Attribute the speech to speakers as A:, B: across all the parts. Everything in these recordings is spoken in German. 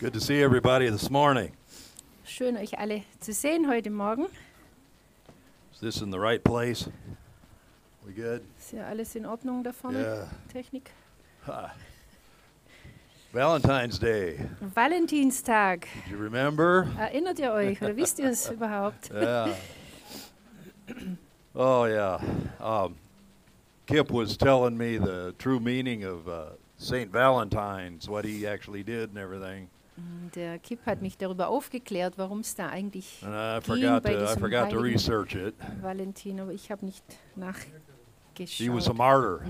A: Good to see everybody this morning.
B: Schön, euch alle zu sehen heute Morgen.
A: Is this in the right place? We good?
B: Ist ja alles in Ordnung da vorne?
A: Yeah.
B: Technik.
A: Ha. Valentine's Day.
B: Valentinstag.
A: Do you remember?
B: Erinnert ihr euch oder wisst ihr es überhaupt?
A: Yeah. Oh yeah. Um, Kip was telling me the true meaning of uh, Saint Valentine's, what he actually did and everything.
B: Der Kip hat mich darüber aufgeklärt, warum es da eigentlich ging bei diesem heiligen
A: research it.
B: Valentin, aber ich habe nicht nachgeschaut.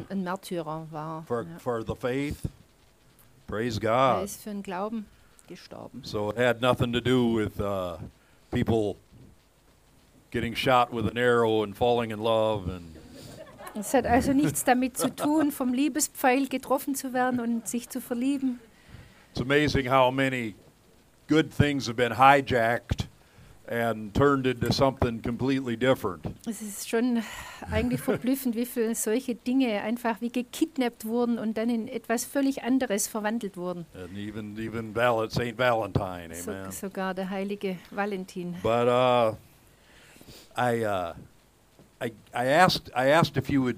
B: Ein- Märtyrer war.
A: for
B: ja.
A: for the faith. Praise
B: Er
A: God.
B: ist für den Glauben gestorben.
A: So it had nothing to do with uh, people getting shot with an arrow and falling in love and
B: Es hat also nichts damit zu tun, vom Liebespfeil getroffen zu werden und sich zu verlieben.
A: It's amazing how many good things have been hijacked and turned into something completely different.
B: Es ist schon eigentlich verblüffend, wie viele solche Dinge einfach wie gekidnappt wurden und dann in etwas völlig anderes verwandelt wurden.
A: And even even Val- Saint Valentine, amen.
B: So, sogar der heilige Valentin.
A: But uh, I, uh, I I asked I asked if you would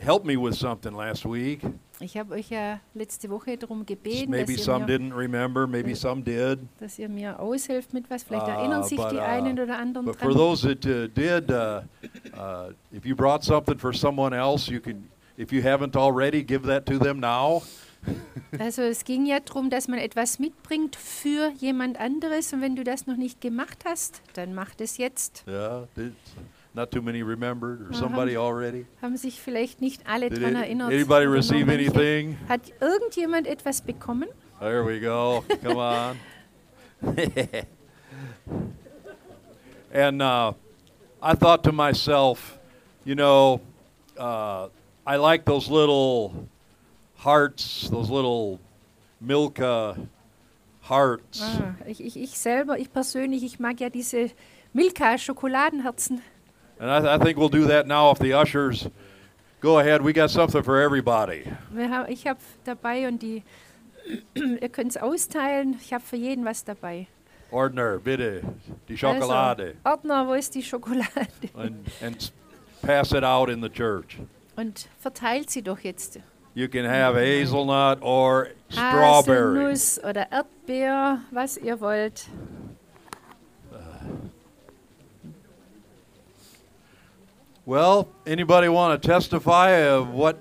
A: help me with something last week.
B: Ich habe euch ja letzte Woche darum gebeten,
A: Maybe
B: dass ihr,
A: some
B: mir,
A: didn't remember, maybe some did.
B: dass ihr mir aushelft mit was. Vielleicht
A: Ah,
B: erinnern sich
A: but,
B: die
A: uh,
B: einen oder anderen
A: But for
B: dran.
A: those that uh, did, uh, uh, if you brought something for someone else, you can, if you haven't already, give that to them now.
B: Also es ging ja darum, dass man etwas mitbringt für jemand anderes und wenn du das noch nicht gemacht hast, dann mach das jetzt.
A: Yeah, did, not too many remembered, or somebody already.
B: Haben sich vielleicht nicht alle
A: Did
B: daran
A: it-
B: erinnert.
A: anybody receive anything?
B: Hat irgendjemand etwas bekommen?
A: There we go. Come on. and uh, I thought to myself, you know, uh, I like those little hearts, those little Milka hearts.
B: Ah, ich, ich, ich selber, ich persönlich, ich mag ja diese Milka-Schokoladenherzen.
A: And I, I think we'll do that now if the ushers go ahead. We got something for everybody.
B: Haben, ich habe dabei und die, ihr könnt es austeilen. Ich habe für jeden was dabei.
A: Ordner, bitte, die Schokolade.
B: Also, Ordner, wo ist die Schokolade?
A: And, and pass it out in the church.
B: Und verteilt sie doch jetzt.
A: You can have hazelnut or strawberry.
B: Haselnuss oder Erdbeer, was ihr wollt.
A: Well, anybody want to testify of what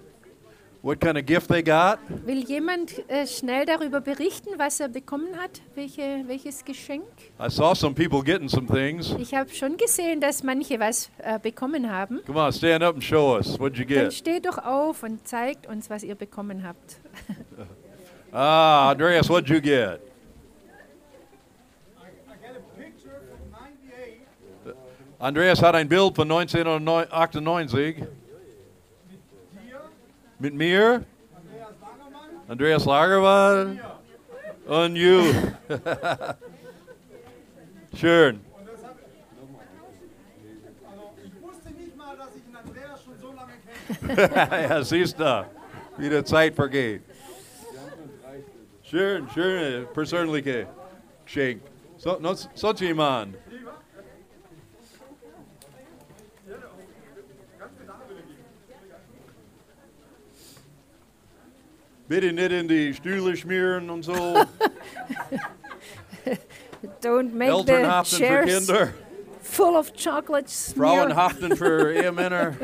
A: what kind of gift they got?
B: Will jemand äh, schnell darüber berichten, was er bekommen hat? Welche, welches Geschenk?
A: I saw some people getting some things.
B: Ich habe schon gesehen, dass manche was äh, bekommen haben.
A: Come on, stand up and show us. What'd you
B: Dann
A: get?
B: steht doch auf und zeigt uns, was ihr bekommen habt.
A: Ah, Andreas, what'd you get?
C: I, I got a picture from 98
A: Andreas hat ein Bild von 1998
C: hier,
A: mit mir,
C: Andreas Lagermann.
A: Andreas Lagermann und you. Schön.
C: Und das hat, also ich wusste nicht mal, dass ich den Andreas schon so lange kenne.
A: ja, siehst du, wie die Zeit vergeht. Schön, schön, persönliche Geschenk. So, no, so jemand. Bitte nicht in die Stühle schmieren und so.
B: Don't make
A: Eltern
B: the
A: Kinder.
B: full of chocolate smear.
A: Frauen haften für Ehemänner.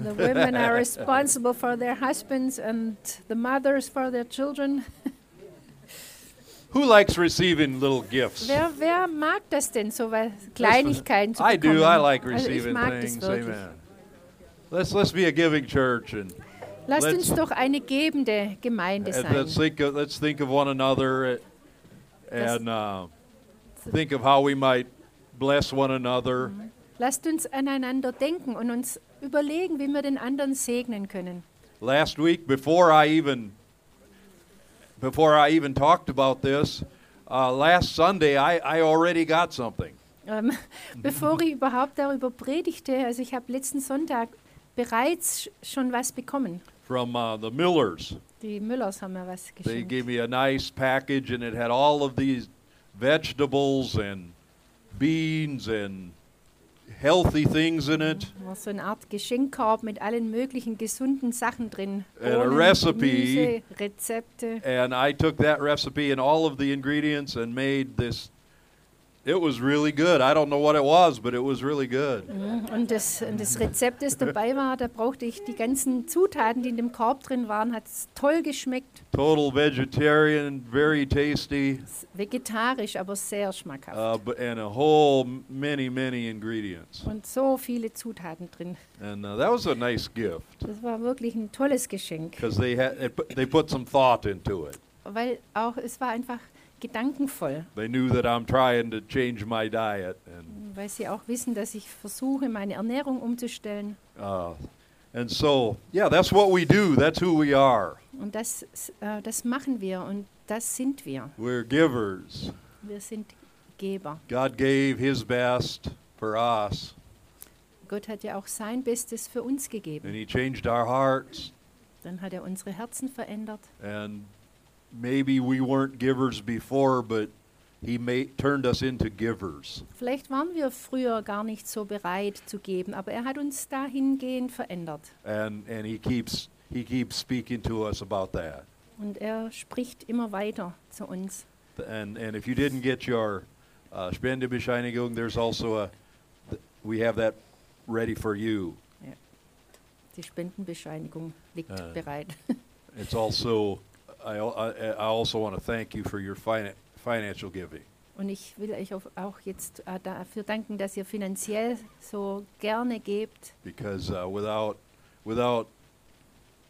B: The women are responsible for their husbands and the mothers for their children.
A: Who likes receiving little gifts?
B: Wer, wer mag das denn, so was, Kleinigkeiten zu
A: I
B: bekommen?
A: do. I like
B: also
A: receiving
B: mag
A: things. Amen. Let's let's be a giving church and
B: Lasst
A: Let's-
B: uns doch eine gebende Gemeinde sein.
A: let's think of, let's think of one another and uh, think of how we might bless one another.
B: Lasst uns aneinander denken und uns überlegen, wie wir den anderen segnen können.
A: Last week, before I even before I even talked about this, uh, last Sunday I, I already got something.
B: Ähm, bevor ich überhaupt darüber predigte, also ich habe letzten Sonntag bereits sch- schon was bekommen.
A: From uh, the Millers.
B: Die Müllers haben mir was
A: They gave me a nice package, and it had all of these vegetables and beans and healthy things in it.
B: War so eine Art Geschenkkorb mit allen möglichen gesunden Sachen drin.
A: And a
B: Bohnen,
A: recipe.
B: Gemüse, Rezepte.
A: And I took that recipe and all of the ingredients and made this. It was really good. I don't know what it was, but it was really good.
B: Mhm. Und das, das Rezept, das dabei war, da brauchte ich die ganzen Zutaten, die in dem Korb drin waren, hat es toll geschmeckt.
A: Total vegetarian, very tasty,
B: Vegetarisch, aber sehr schmackhaft.
A: uh, and a whole many, many ingredients.
B: Und so viele Zutaten drin.
A: And uh, that was a nice gift
B: Das war wirklich ein tolles Geschenk.
A: because they had they put, they put some thought into it.
B: Weil auch, es war einfach gedankenvoll.
A: They knew that I'm trying to change my diet, and
B: Weil sie auch wissen, dass ich versuche, meine Ernährung umzustellen.
A: uh, and so yeah, that's what we do. That's who we are.
B: Und das, äh, das machen wir und das sind wir.
A: We're givers.
B: Wir sind Geber.
A: God gave His best for us,
B: Gott hat ja auch sein Bestes für uns gegeben.
A: and He changed our hearts.
B: Dann hat er unsere Herzen verändert.
A: And maybe we weren't givers before, but He made, turned us into givers.
B: Vielleicht waren wir früher gar nicht so bereit zu geben, aber er hat uns dahingehend verändert.
A: And and He keeps He keeps speaking to us about that.
B: Und er spricht immer weiter zu uns.
A: And and if you didn't get your uh, Spendebescheinigung, there's also a we have that ready for you.
B: Die Spendenbescheinigung liegt
A: Äh.
B: bereit.
A: It's also I I, I also want to thank you for your fina- financial giving.
B: Und ich will euch auch- auch jetzt äh, dafür danken, dass ihr finanziell so gerne gebt.
A: because uh, without without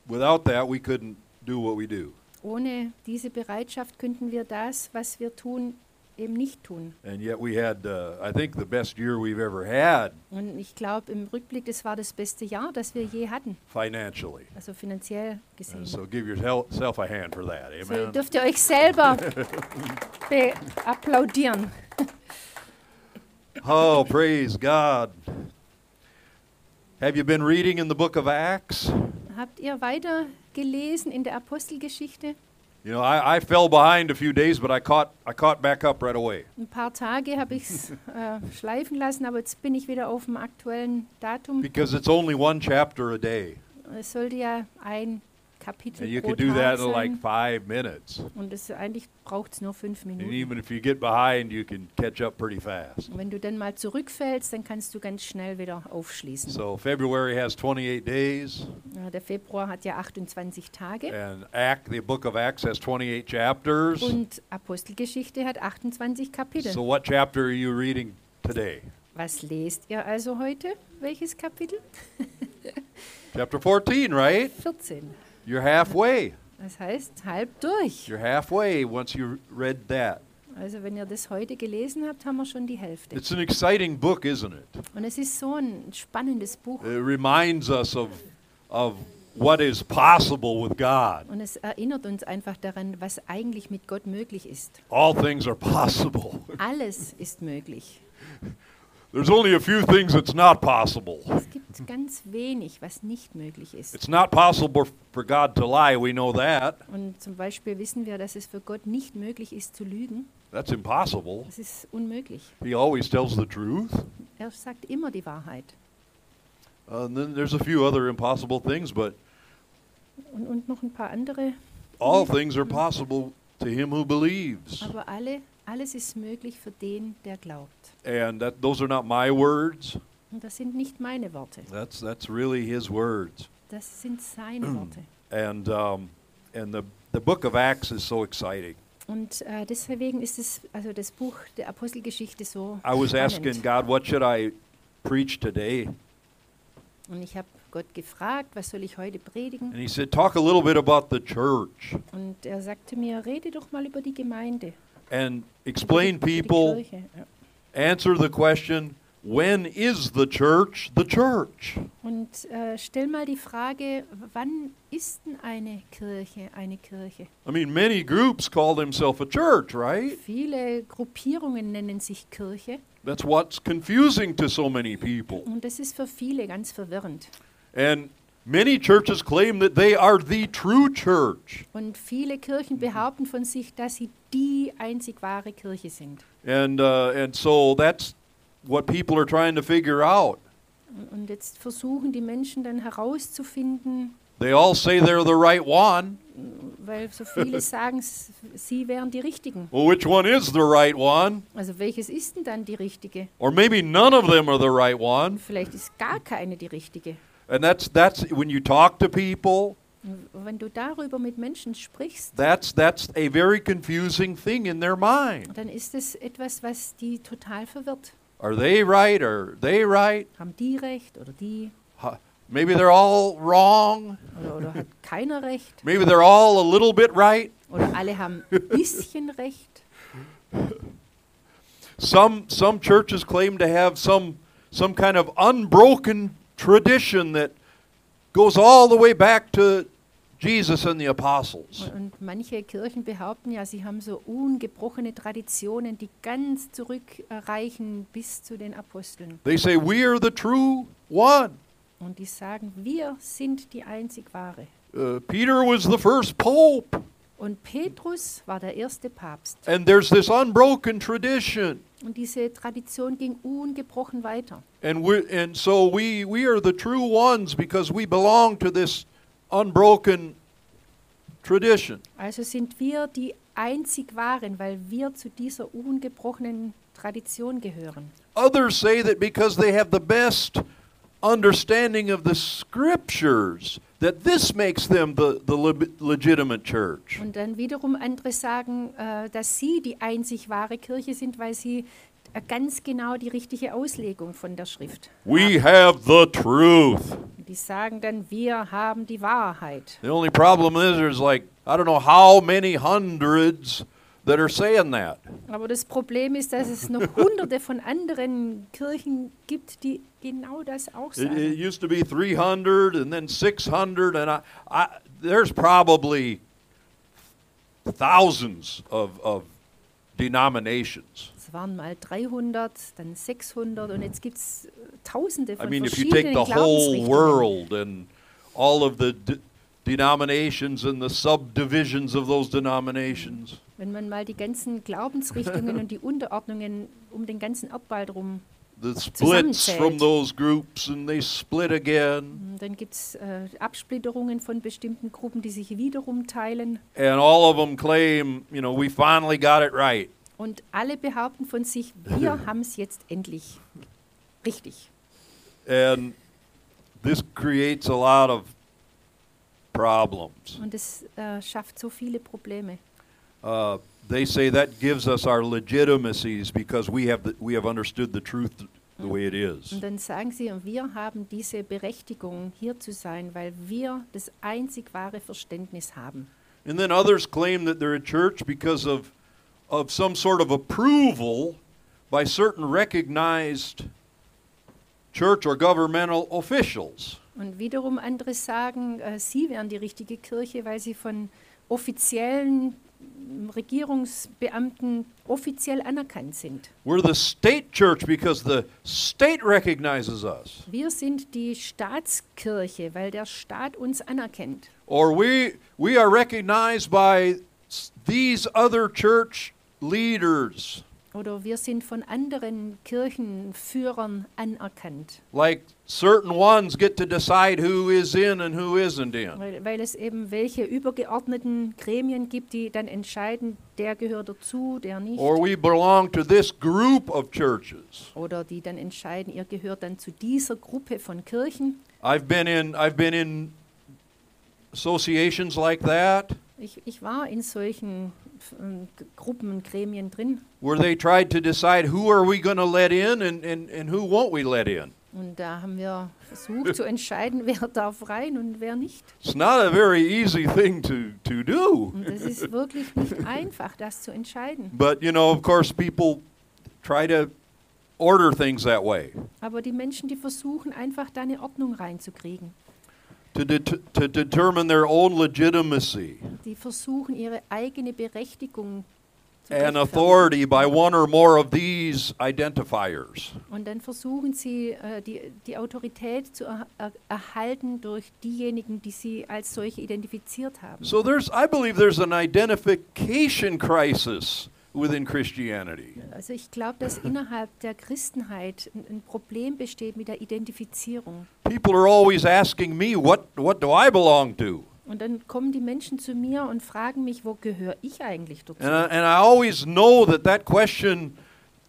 A: without that we couldn't do what we do
B: Ohne diese Bereitschaft könnten wir das, was wir tun, eben nicht tun.
A: and yet we had uh, i think the best year we've ever had
B: Und ich glaube, im Rückblick, das war das beste Jahr, das wir je hatten,
A: financially
B: also finanziell gesehen.
A: so give yourself a hand for that
B: So
A: amen
B: dürft ihr euch selber be- applaudieren.
A: oh praise god have you been reading in the book of acts
B: Habt ihr weiter gelesen in der Apostelgeschichte?
A: You know i, I fell behind a few days but i caught i caught back up right away
B: Ein paar Tage habe ich es äh, schleifen lassen, aber jetzt bin ich wieder auf dem aktuellen Datum.
A: because it's only one chapter a day
B: Es sollte ja ein Kapitel
A: and you
B: pro
A: can do
B: Tag
A: that in like
B: sein.
A: five minutes
B: Und es, eigentlich braucht es nur fünf
A: and
B: Minuten.
A: even if you get behind you can catch up pretty fast
B: Und wenn du dann mal zurückfällst, dann kannst du ganz schnell wieder aufschließen.
A: So February has 28 days,
B: Ja, der Februar hat ja 28 Tage
A: and Act, the book of Acts has 28 chapters.
B: und Apostelgeschichte hat 28 Kapitel.
A: So what chapter are you reading today?
B: Was lest ihr also heute? Welches Kapitel?
A: Chapter 14, right?
B: 14.
A: You're halfway.
B: Das heißt halb durch.
A: You're halfway once you read that.
B: Also wenn ihr das heute gelesen habt, haben wir schon die Hälfte.
A: It's an exciting book, isn't it?
B: Und es ist so ein spannendes Buch.
A: It reminds us of of what is possible with God.
B: Und es erinnert uns einfach daran, was eigentlich mit Gott möglich ist.
A: All things are possible.
B: Alles ist möglich.
A: There's only a few things that's not possible.
B: Es gibt ganz wenig, was nicht möglich ist.
A: It's not possible for God to lie, we know that.
B: Und zum Beispiel wissen wir, dass es für Gott nicht möglich ist zu lügen.
A: That's impossible.
B: Das ist unmöglich.
A: He always tells the truth.
B: Er sagt immer die Wahrheit.
A: Uh, and then there's a few other impossible things, but
B: Und, und noch ein paar andere.
A: all things are possible to him who believes.
B: Aber alle, alles ist möglich für den, der glaubt.
A: And that those are not my words.
B: Und das sind nicht meine Worte.
A: That's that's really his words.
B: Das sind seine Worte.
A: And um, and the the book of Acts is so exciting.
B: Und äh, deswegen ist es, also das Buch der Apostelgeschichte so
A: I was
B: spannend.
A: asking God, what should I preach today?
B: Und ich habe Gott gefragt, was soll ich heute predigen?
A: And he said, talk a little bit about the church
B: Und er sagte mir, rede doch mal über die Gemeinde.
A: And explain people, answer the question, when is the church the church?
B: Und äh, stell mal die Frage, wann ist denn eine Kirche eine Kirche?
A: I mean, many groups call themselves a church, right?
B: Viele Gruppierungen nennen sich Kirche
A: That's what's confusing to so many people.
B: und das ist für viele ganz verwirrend.
A: And Many churches claim that they are the true church.
B: Und viele Kirchen behaupten von sich, dass sie die einzig wahre Kirche sind.
A: And, uh, and so that's what people are trying to figure out.
B: Und jetzt versuchen die Menschen dann herauszufinden,
A: They all say they're the right one.
B: weil so viele sagen, sie wären die Richtigen.
A: Well, which one is the right one?
B: Also welches ist denn dann die richtige?
A: Or maybe none of them are the right one.
B: Vielleicht ist gar keine die richtige.
A: And that's, that's when you talk to people,
B: Wenn du darüber mit Menschen sprichst,
A: that's, that's a very confusing thing in their mind.
B: dann ist es etwas, was die total verwirrt.
A: Are they right? Are they right?
B: Haben die recht oder die?
A: Ha- Maybe they're all wrong.
B: Oder, oder hat keiner recht?
A: Maybe they're all a little bit right.
B: Oder alle haben ein bisschen recht?
A: Some, some churches claim to have some, some kind of unbroken tradition that goes all the way back to Jesus and the apostles.
B: Und manche Kirchen behaupten ja, sie haben so ungebrochene Traditionen, die ganz zurückreichen bis zu den Aposteln.
A: They say, We are the true one.
B: Und die sagen, wir sind die einzig wahre.
A: Uh, Peter was the first pope.
B: Und Petrus war der erste Papst.
A: And there's this unbroken tradition.
B: Und diese Tradition ging ungebrochen weiter.
A: And, we and so we, we are the true ones because we belong to this unbroken tradition.
B: Also sind wir die einzig wahren, weil wir zu dieser ungebrochenen Tradition gehören.
A: Others say that because they have the best understanding of the scriptures, that this makes them the, the le- legitimate church.
B: Und dann wiederum andere sagen, äh, dass sie die einzig wahre Kirche sind, weil sie äh, ganz genau die richtige Auslegung von der Schrift
A: We have the truth.
B: Die sagen dann, wir haben die Wahrheit.
A: The only problem is there's like, I don't know how many hundreds that are saying that.
B: Aber das Problem ist, dass es noch hunderte von anderen Kirchen gibt, die genau das auch
A: It, it used to be 300 and then 600, and I, I, there's probably thousands of, of denominations.
B: Es waren mal 300, dann 600 und jetzt gibt es äh, Tausende
A: I mean, if you take the whole world and all of the de- denominations and the subdivisions of those denominations,
B: Wenn man mal die ganzen Glaubensrichtungen und die Unterordnungen um den ganzen Erdball drum,
A: the splits from those groups, and they split again,
B: dann gibt es äh, Absplitterungen von bestimmten Gruppen, die sich wiederum teilen.
A: and all of them claim, you know, we finally got it right.
B: Und alle behaupten von sich, wir haben es jetzt endlich richtig.
A: And this creates a lot of problems.
B: Und es äh, schafft so viele Probleme.
A: Uh, they say that gives us our legitimacies because we have, the, we have understood the truth the way it is.
B: Und dann sagen sie, wir haben diese Berechtigung, hier zu sein, weil wir das einzig wahre Verständnis haben.
A: And then others claim that they're a church because of, of some sort of approval by certain recognized church or governmental officials.
B: Und wiederum andere sagen, äh, sie wären die richtige Kirche, weil sie von offiziellen Regierungsbeamten offiziell anerkannt sind.
A: We're the state church because the state recognizes us.
B: Wir sind die Staatskirche, weil der Staat uns anerkennt.
A: Or we, we are recognized by these other church leaders,
B: Oder wir sind von anderen Kirchenführern anerkannt,
A: like certain ones get to decide who is in and who isn't in.
B: weil, weil es eben welche übergeordneten Gremien gibt, die dann entscheiden, der gehört dazu, der nicht.
A: Or we belong to this group of churches.
B: Oder die dann entscheiden, ihr gehört dann zu dieser Gruppe von Kirchen.
A: I've been in I've been in associations like that
B: Ich, ich war in solchen Gruppen und Gremien drin
A: where they tried to decide who are we going to let in and, and, and who won't we let in.
B: und da haben wir versucht zu entscheiden, wer darf rein und wer nicht.
A: It's not a very easy thing to, to do.
B: Und es ist wirklich nicht einfach, das zu entscheiden.
A: But you know, of course people try to order things that way.
B: Aber die Menschen, die versuchen einfach da eine Ordnung reinzukriegen.
A: To, det- to determine their own legitimacy.
B: Die versuchen ihre eigene Berechtigung
A: and authority by one or more of these identifiers.
B: Und dann versuchen sie, äh, die, die Autorität zu er, er, erhalten durch diejenigen, die sie als solche identifiziert haben.
A: So there's, I believe there's an identification crisis within Christianity.
B: Also ich glaube, dass innerhalb der Christenheit ein, Problem besteht mit der Identifizierung.
A: People are always asking me, what, what do I belong to?
B: Und dann kommen die Menschen zu mir und fragen mich, wo gehöre ich eigentlich dazu?
A: And I, and I always know that that question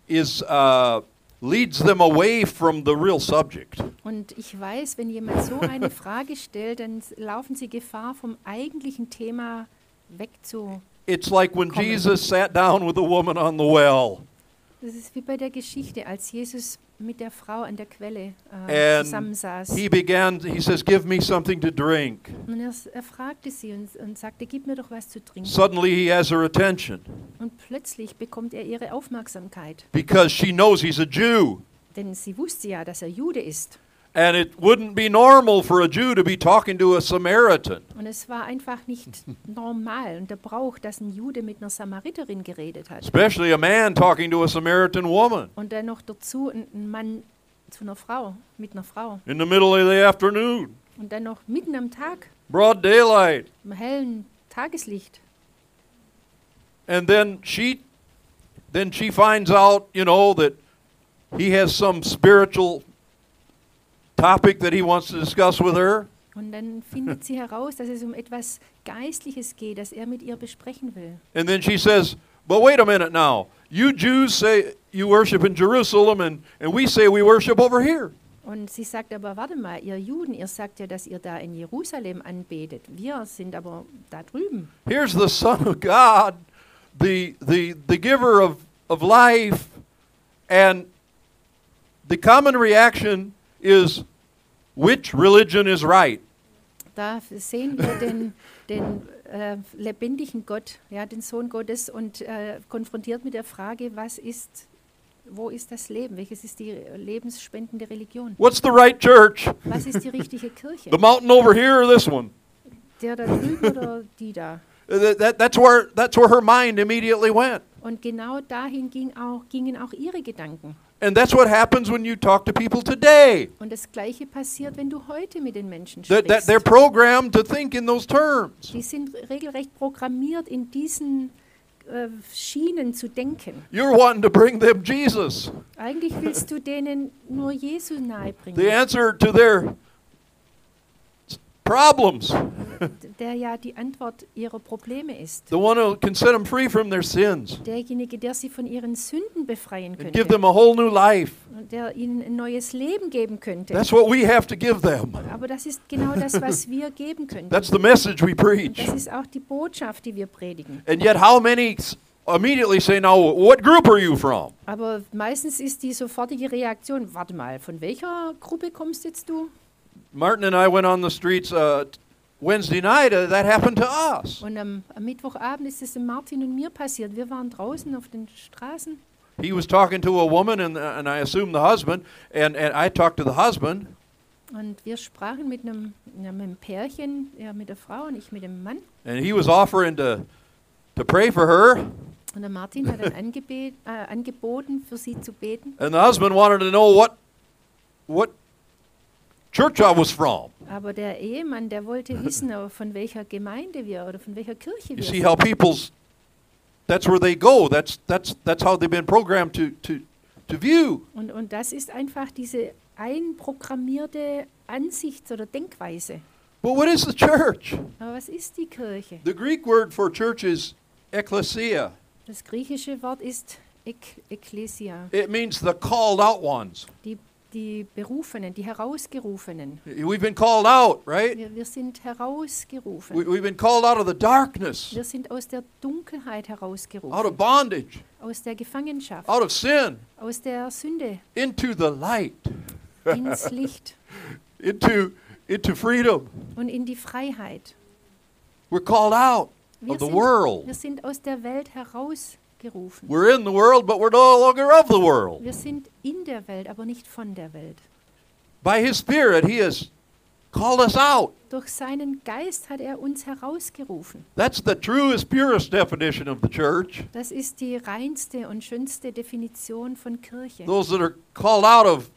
A: is, uh, leads them away from the real subject.
B: Und ich weiß, wenn jemand so eine Frage stellt, dann laufen sie Gefahr, vom eigentlichen Thema wegzu.
A: It's like when
B: Kommen.
A: Jesus sat down with the woman on the well.
B: Das ist wie bei der Geschichte, als Jesus mit der Frau an der Quelle äh, zusammensaß.
A: he began, he says, Give me something to drink.
B: Und er, er fragte sie und, und sagte, gib mir doch was zu trinken.
A: Suddenly he has her attention
B: Und plötzlich bekommt er ihre Aufmerksamkeit.
A: because she knows he's a Jew.
B: Denn sie wusste ja, dass er Jude ist.
A: And it wouldn't be normal for a Jew to be talking to a Samaritan.
B: Und es war einfach nicht normal und der Brauch, dass ein Jude mit einer Samariterin geredet hat.
A: especially a man talking to a Samaritan woman
B: Und dann noch dazu ein, Mann zu einer Frau, mit einer Frau.
A: in the middle of the afternoon,
B: Und dann noch mitten am Tag,
A: broad daylight.
B: im hellen Tageslicht.
A: And then she then she finds out, you know, that he has some spiritual topic that he wants to discuss with her.
B: Und dann findet sie heraus, dass es um etwas Geistliches geht, das er mit ihr besprechen will.
A: And then she says, But wait a minute now. You Jews say you worship in Jerusalem and, and we say we worship over here.
B: Und sie sagt aber, warte mal, ihr Juden, ihr sagt ja, dass ihr da in Jerusalem anbetet. Wir sind aber da drüben.
A: Here's the Son of God, the the the giver of, of life, and the common reaction is which religion is right?
B: Da sehen wir den, den äh, lebendigen Gott, ja, den Sohn Gottes und äh, konfrontiert mit der Frage, was ist, wo ist das Leben? Welches ist die lebensspendende Religion?
A: What's the right church?
B: Was ist die richtige Kirche?
A: The mountain over here or this one?
B: Der da drüben oder die da?
A: That, that- that's where that's where her mind immediately went.
B: Und genau dahin ging auch, gingen auch ihre Gedanken.
A: And that's what happens when you talk to people today.
B: Und das Gleiche passiert, wenn du heute mit den Menschen
A: That, that they're programmed to think in those terms.
B: Die sind regelrecht programmiert, in diesen äh, Schienen zu denken.
A: You're wanting to bring them Jesus.
B: Eigentlich willst du denen nur Jesu nahebringen,
A: The answer to their problems.
B: der ja die Antwort ihrer Probleme ist.
A: The one who can set them free from their sins
B: Derjenige, der sie von ihren Sünden befreien
A: and give
B: könnte
A: them a whole new life.
B: und der ihnen ein neues Leben geben könnte.
A: That's what we have to give them.
B: Aber das ist genau das, was wir geben können.
A: That's the message we
B: Und
A: preach.
B: das ist auch die Botschaft, die wir predigen.
A: And yet, how many immediately say, Now, what group are you from?
B: Aber meistens ist die sofortige Reaktion, warte mal, von welcher Gruppe kommst jetzt du?
A: Martin and I went on the streets uh, Wednesday night. Uh, that happened to us.
B: Und am, am Mittwochabend ist es Martin und mir passiert. Wir waren draußen auf den Straßen
A: He was talking to a woman, and, and I assume the husband, and, and I talked to the husband.
B: und wir sprachen mit einem, ja, mit einem Pärchen, ja, mit der Frau und ich mit dem Mann.
A: And he was offering to, to pray for her,
B: Und der Martin hat dann angebet, äh, angeboten, für sie zu beten.
A: and the husband wanted to know what, what church I was from.
B: Aber der Ehemann, der wollte wissen, von welcher Gemeinde wir oder von welcher Kirche
A: You
B: wir
A: see
B: sind.
A: how people's that's where they go. That's that's that's how they've been programmed to to to view.
B: Und, und das ist einfach diese einprogrammierte Ansichts- oder Denkweise.
A: But what is the church?
B: Aber was ist die Kirche?
A: The Greek word for church is ecclesia.
B: Das griechische Wort ist Ek Ekklesia,
A: It means the called out ones.
B: die, die Berufenen, die Herausgerufenen.
A: We've been called out, right?
B: Wir, wir sind herausgerufen.
A: We, we've been called out of the darkness,
B: Wir sind aus der Dunkelheit
A: out of
B: herausgerufen,
A: bondage,
B: aus der Gefangenschaft,
A: out of sin,
B: aus der Sünde
A: into the light,
B: ins Licht
A: into into freedom.
B: und in die Freiheit.
A: We're called out
B: Wir
A: of the
B: sind,
A: world.
B: wir sind aus der Welt herausgerufen.
A: We're in the world, but we're no longer of the world.
B: Wir sind in der Welt, aber nicht von der Welt.
A: By His Spirit, He has called us out.
B: Durch seinen Geist hat er uns herausgerufen.
A: That's the truest, purest definition of the church.
B: Das ist die reinste und schönste Definition von Kirche.
A: Those that are called out of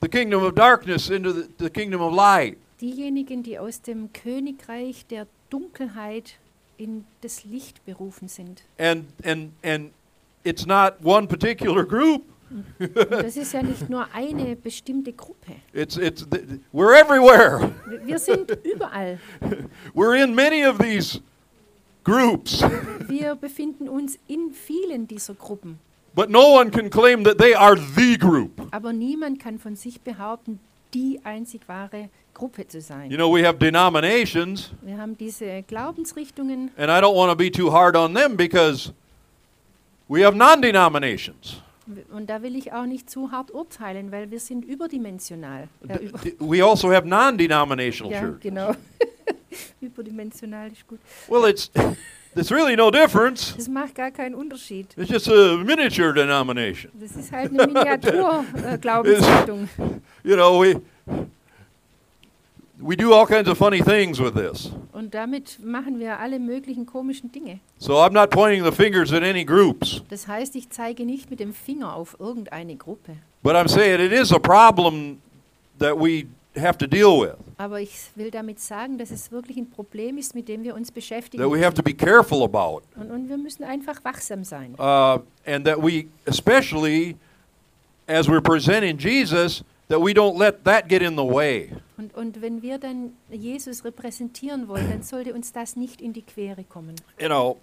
A: the kingdom of darkness into the, the kingdom of light.
B: Diejenigen, die aus dem Königreich der Dunkelheit in das Licht berufen sind.
A: And and and it's not one particular group.
B: Und das ist ja nicht nur eine bestimmte Gruppe.
A: It's it's we're everywhere.
B: Wir- Wir sind überall.
A: We're in many of these groups.
B: Wir befinden uns in vielen dieser Gruppen.
A: But no one can claim that they are the group.
B: Aber niemand kann von sich behaupten, die einzig wahre Gruppe zu sein.
A: You know, we have denominations,
B: Wir haben diese Glaubensrichtungen
A: and I don't want to be too hard on them because we have non denominations.
B: und da will ich auch nicht zu hart urteilen, weil wir sind überdimensional. Äh, über,
A: We also have non denominational
B: ja,
A: churches.
B: genau. überdimensional ist gut.
A: Well, it's, it's really no difference.
B: Das macht gar keinen Unterschied.
A: It's just a miniature denomination.
B: Das ist halt eine Miniatur-Glaubensrichtung.
A: You know, we, we do all kinds of funny things with this.
B: Und damit machen wir alle möglichen komischen Dinge.
A: So I'm not pointing the fingers at any groups,
B: Das heißt, ich zeige nicht mit dem Finger auf irgendeine Gruppe.
A: but I'm saying it is a problem that we have to deal with,
B: Aber ich will damit sagen, dass es wirklich ein Problem ist, mit dem wir uns beschäftigen
A: that we have to be careful about.
B: Und, und wir müssen einfach wachsam sein.
A: uh, and that we, especially as we're presenting Jesus, that we don't let that get in the way.
B: Und, und wenn wir dann Jesus repräsentieren wollen, dann sollte uns das nicht in die Quere kommen.
A: You know,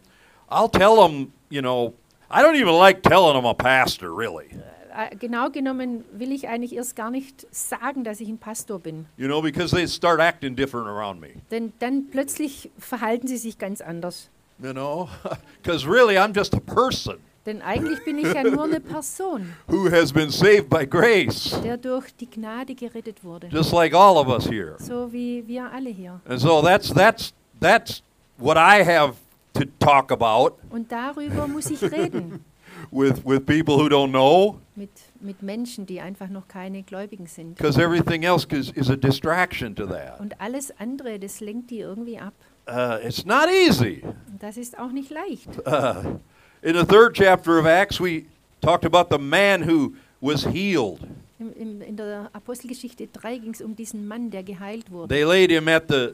A: I'll tell them, you know, I don't even like telling them a pastor, really.
B: Äh, Genau genommen will ich eigentlich erst gar nicht sagen, dass ich ein Pastor bin.
A: You know, because they start acting different around me.
B: Denn dann plötzlich verhalten sie sich ganz anders.
A: You know, because really I'm just a person
B: Denn eigentlich bin ich ja nur eine Person,
A: who has been saved by grace,
B: der durch die Gnade gerettet wurde.
A: just like all of us here.
B: So wie wir alle hier.
A: And so that's that's that's what I have to talk about
B: Und darüber muss ich reden.
A: with with people who don't know.
B: Mit, mit Menschen, die einfach noch keine Gläubigen sind.
A: Because everything else is, is a distraction to that.
B: Und alles andere, das lenkt die irgendwie ab.
A: Uh, it's not easy.
B: Das ist auch nicht leicht.
A: Uh, in the third chapter of Acts, we talked about the man who was healed.
B: Im, in der Apostelgeschichte 3 ging es um diesen Mann, der geheilt wurde.
A: They laid him at the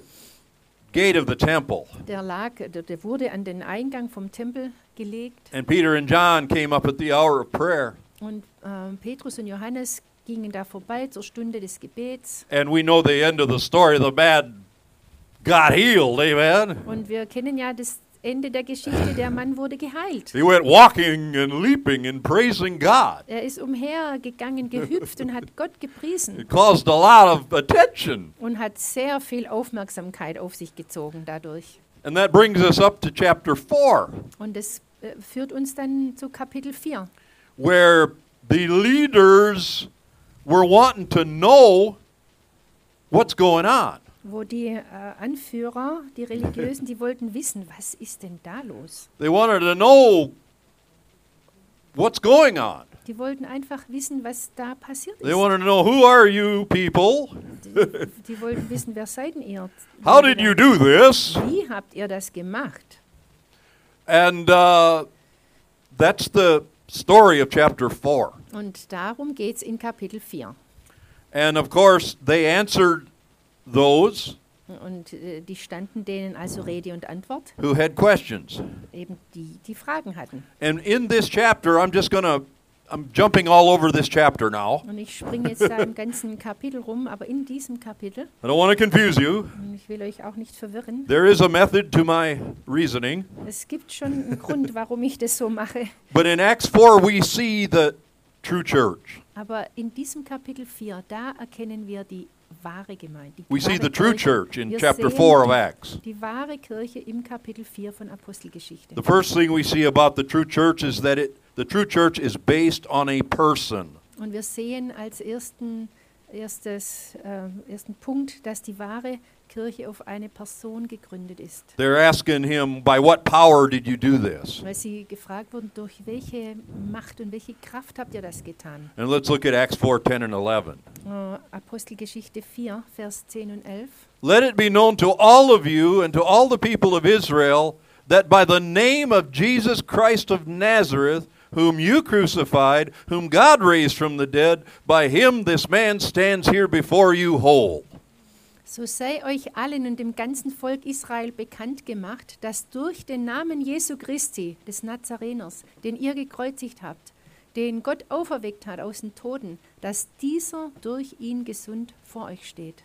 A: gate of the temple,
B: Der, lag, der, wurde an den Eingang vom Tempel gelegt.
A: and Peter and John came up at the hour of prayer.
B: Und ähm, Petrus und Johannes gingen da vorbei zur Stunde des Gebets.
A: And we know the end of the story. The man got healed, amen.
B: Und wir kennen ja das Ende der Geschichte. Der Mann wurde geheilt.
A: He went walking and leaping and praising God.
B: Er ist umhergegangen, gehüpft und hat Gott gepriesen.
A: It caused a lot of attention.
B: Und hat sehr viel Aufmerksamkeit auf sich gezogen dadurch.
A: And that brings us up to chapter 4.
B: Und das äh, führt uns dann zu Kapitel 4.
A: where the leaders were wanting to know what's going on.
B: Wo die äh, Anführer, die Religiösen, die wollten wissen, was ist denn da los?
A: They wanted to know what's going on.
B: Die wollten einfach wissen, was da passiert
A: They
B: ist.
A: wanted to know who are you people?
B: Die, die wollten wissen, wer seid ihr?
A: How did you do this?
B: Wie habt ihr das gemacht?
A: And uh, that's the story of chapter 4.
B: Und darum geht es in Kapitel 4.
A: And of course, they answered those
B: Und äh, die standen denen also Rede und Antwort,
A: who had questions.
B: eben die, die Fragen hatten.
A: And in this chapter, I'm just going to, I'm jumping all over this chapter now.
B: Und ich springe jetzt da im ganzen Kapitel rum, aber in diesem Kapitel,
A: I don't want to confuse you.
B: und ich will euch auch nicht verwirren,
A: There is a method to my reasoning.
B: es gibt schon einen Grund, warum ich das so mache.
A: But in Acts 4, we see the true church.
B: Aber in diesem Kapitel 4, da erkennen wir die wahre Gemeinde.
A: We see the true church in chapter
B: sehen
A: 4 of Acts.
B: Die wahre Kirche im Kapitel 4 von Apostelgeschichte.
A: The first thing we see about the true church is that it, the true church is based on a person.
B: Und wir sehen als ersten, erstes, äh, ersten Punkt, dass die wahre Kirche auf eine Person gegründet ist.
A: They're asking him, By what power did you do this?
B: Weil sie gefragt wurden, durch welche Macht und welche Kraft habt ihr das getan?
A: And let's look at Acts 4 10 and 11.
B: Äh, Apostelgeschichte 4, Vers 10 und 11.
A: Let it be known to all of you and to all the people of Israel that by the name of Jesus Christ of Nazareth, whom you crucified, whom God raised from the dead, by him this man stands here before you whole.
B: So sei euch allen und dem ganzen Volk Israel bekannt gemacht, dass durch den Namen Jesu Christi, des Nazareners, den ihr gekreuzigt habt, den Gott auferweckt hat aus den Toten, dass dieser durch ihn gesund vor euch steht.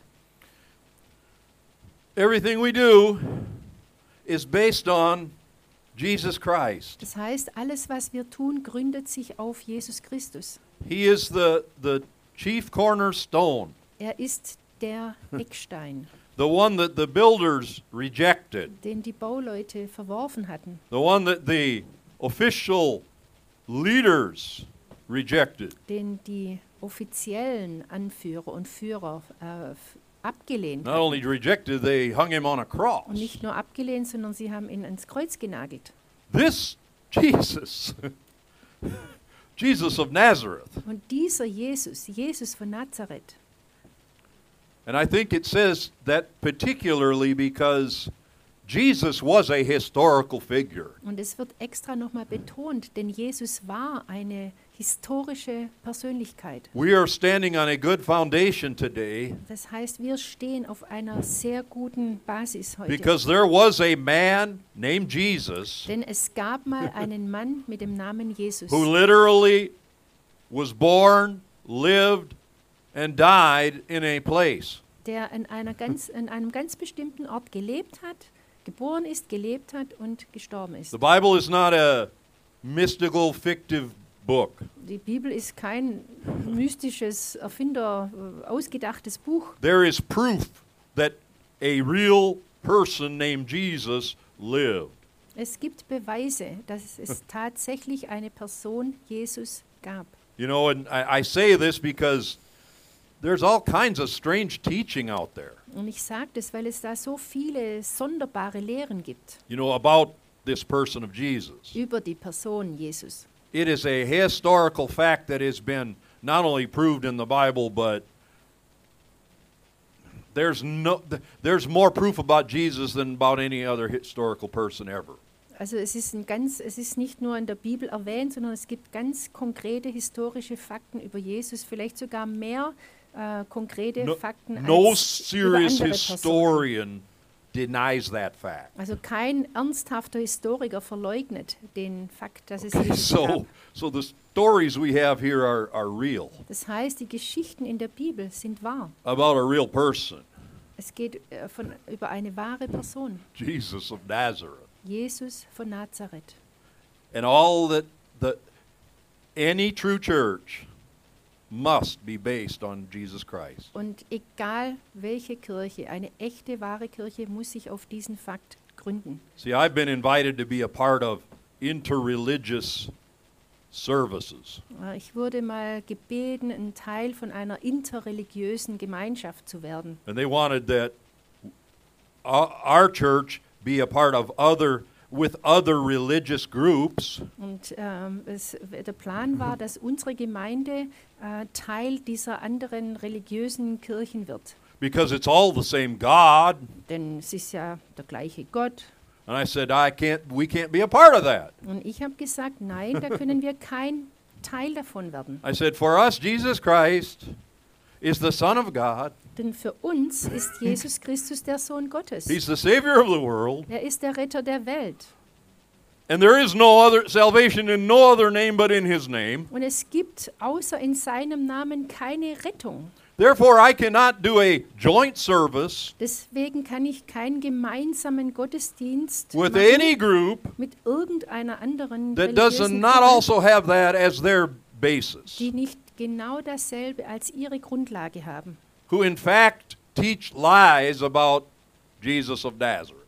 A: Everything we do is based on Jesus Christ.
B: Das heißt, alles, was wir tun, gründet sich auf Jesus Christus.
A: He is the, the chief cornerstone,
B: Er ist der Eckstein,
A: the one that the builders rejected,
B: den die Bauleute verworfen hatten,
A: the one that the official leaders rejected.
B: den die offiziellen Anführer und Führer äh, abgelehnt
A: Not only rejected, they hung him on a cross.
B: Und nicht nur abgelehnt, sondern sie haben ihn ans Kreuz genagelt.
A: This Jesus, Jesus of Nazareth.
B: Und dieser Jesus, Jesus von Nazareth,
A: And I think it says that particularly because Jesus was a historical figure.
B: und es wird extra nochmal betont, denn Jesus war eine historische Persönlichkeit.
A: We are standing on a good foundation today
B: Das heißt, wir stehen auf einer sehr guten Basis heute.
A: because there was a man named Jesus
B: Denn es gab mal einen Mann mit dem Namen Jesus,
A: who literally was born, lived, and died in a place.
B: der in, einer ganz, in einem ganz bestimmten Ort gelebt hat, geboren ist, gelebt hat und gestorben ist.
A: The Bible is not a mystical, fictive book.
B: Die Bibel ist kein mystisches, Erfinder, äh, ausgedachtes Buch.
A: There is proof that a real person named Jesus lived.
B: Es gibt Beweise, dass es tatsächlich eine Person, Jesus, gab.
A: You know, and I, I say this because there's all kinds of strange teaching out there,
B: Und ich sage das, weil es da so viele sonderbare Lehren gibt
A: you know, about this person of Jesus.
B: über die Person Jesus.
A: It is a historical fact that has been not only proved in the Bible, but there's no there's more proof about Jesus than about any other historical person ever.
B: Also es ist, ein ganz, es ist nicht nur in der Bibel erwähnt, sondern es gibt ganz konkrete historische Fakten über Jesus, vielleicht sogar mehr äh, konkrete
A: No,
B: Fakten
A: no
B: als
A: serious historian denies that fact.
B: Also kein ernsthafter Historiker verleugnet den Fakt, dass es
A: Okay, so
B: gab.
A: so the stories we have here are, are real
B: Das heißt, die Geschichten in der Bibel sind wahr.
A: about a real person,
B: Es geht äh, von, über eine wahre Person,
A: Jesus of Nazareth.
B: Jesus von Nazareth.
A: And all that the any true church must be based on Jesus Christ.
B: Und egal welche Kirche, eine echte, wahre Kirche muss sich auf diesen Fakt gründen.
A: See, I've been invited to be a part of interreligious services.
B: Ich wurde mal gebeten, ein Teil von einer interreligiösen Gemeinschaft zu werden.
A: And they wanted that our church be a part of other with other religious groups
B: Und ähm, es, der Plan war, dass unsere Gemeinde äh, Teil dieser anderen religiösen Kirchen wird.
A: because it's all the same God.
B: Denn es ist ja der gleiche Gott.
A: And I said, I can't we can't be a part of that.
B: Und ich habe gesagt, nein, da können wir kein Teil davon werden.
A: I said, for us, Jesus Christ is the Son of God.
B: Denn für uns ist Jesus Christus der Sohn Gottes.
A: He's the Savior of the world.
B: Er ist der Retter der Welt.
A: And there is no other salvation in no other name but in his name.
B: Und es gibt außer in seinem Namen keine Rettung.
A: Therefore, I cannot do a joint service
B: Deswegen kann ich keinen gemeinsamen Gottesdienst
A: with
B: machen
A: any group
B: mit irgendeiner anderen
A: that does not
B: Gruppe,
A: also have that as their basis,
B: die nicht genau dasselbe als ihre Grundlage haben.
A: Who in fact teach lies about Jesus of Nazareth.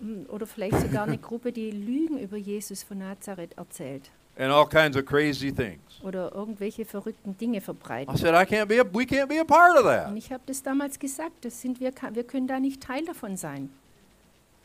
B: Hm, Oder vielleicht sogar eine Gruppe, die Lügen über Jesus von Nazareth erzählt.
A: and all kinds of crazy things.
B: oder irgendwelche verrückten Dinge
A: I
B: verbreiten.
A: said, I can't be a, we can't be a part of
B: Und
A: that.
B: ich habe das damals gesagt, das sind wir, wir können da nicht Teil davon sein.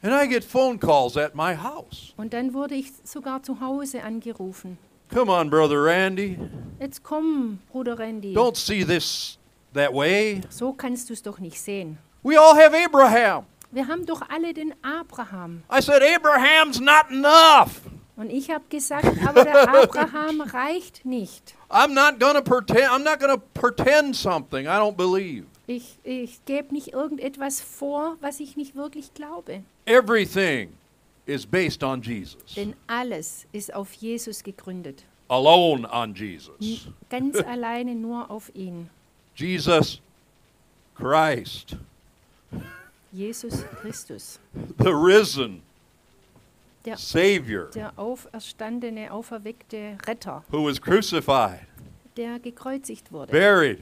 A: And I get phone calls at my house.
B: Und dann wurde ich sogar zu Hause angerufen.
A: Come on, Brother Randy.
B: Jetzt komm, Bruder Randy.
A: Don't see this that way.
B: So kannst du es doch nicht sehen.
A: We all have Abraham.
B: Wir haben doch alle den Abraham.
A: I said, Abraham's not enough.
B: Und ich habe gesagt, aber der Abraham reicht nicht.
A: I'm not gonna pretend. I'm not gonna pretend something I don't believe.
B: Ich, ich gebe nicht irgendetwas vor, was ich nicht wirklich glaube.
A: Everything is based on Jesus,
B: Denn alles ist auf Jesus gegründet.
A: alone on Jesus.
B: Ganz alleine nur auf ihn.
A: Jesus Christ,
B: Jesus Christus.
A: the risen
B: Der,
A: Savior
B: der auferstandene, auferweckte Retter,
A: who was crucified,
B: der gekreuzigt wurde
A: buried,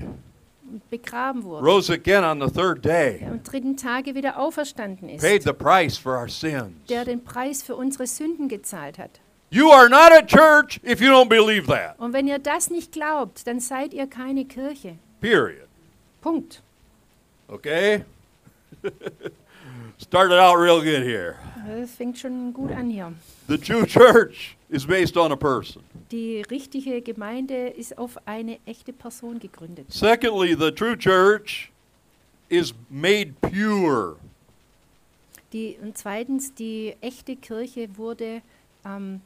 B: und begraben wurde.
A: rose again on the third
B: der
A: day,
B: am dritten Tage wieder auferstanden ist.
A: paid the price for our sins.
B: Der den Preis für unsere Sünden gezahlt hat.
A: You are not at church if you don't believe that.
B: Und wenn ihr das nicht glaubt, dann seid ihr keine Kirche.
A: Period.
B: Punkt.
A: Okay? Started out real good here.
B: Das fängt schon gut an hier.
A: The true church is based on a person.
B: Die richtige Gemeinde ist auf eine echte Person gegründet.
A: Secondly, the true church is made pure.
B: Die, und zweitens, die echte Kirche wurde ähm,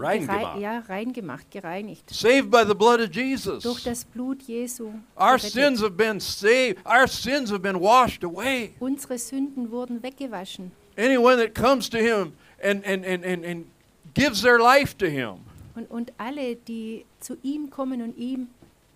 A: Rein gemacht.
B: ja, rein gemacht, gereinigt.
A: Saved by the blood of
B: Durch
A: Jesus.
B: das Blut Jesu.
A: Our sins have been saved. Our sins have been washed away.
B: Unsere Sünden wurden weggewaschen.
A: Anyone that comes to him and, and, and, and, and gives their life to him,
B: Und, und alle, die zu ihm kommen und ihm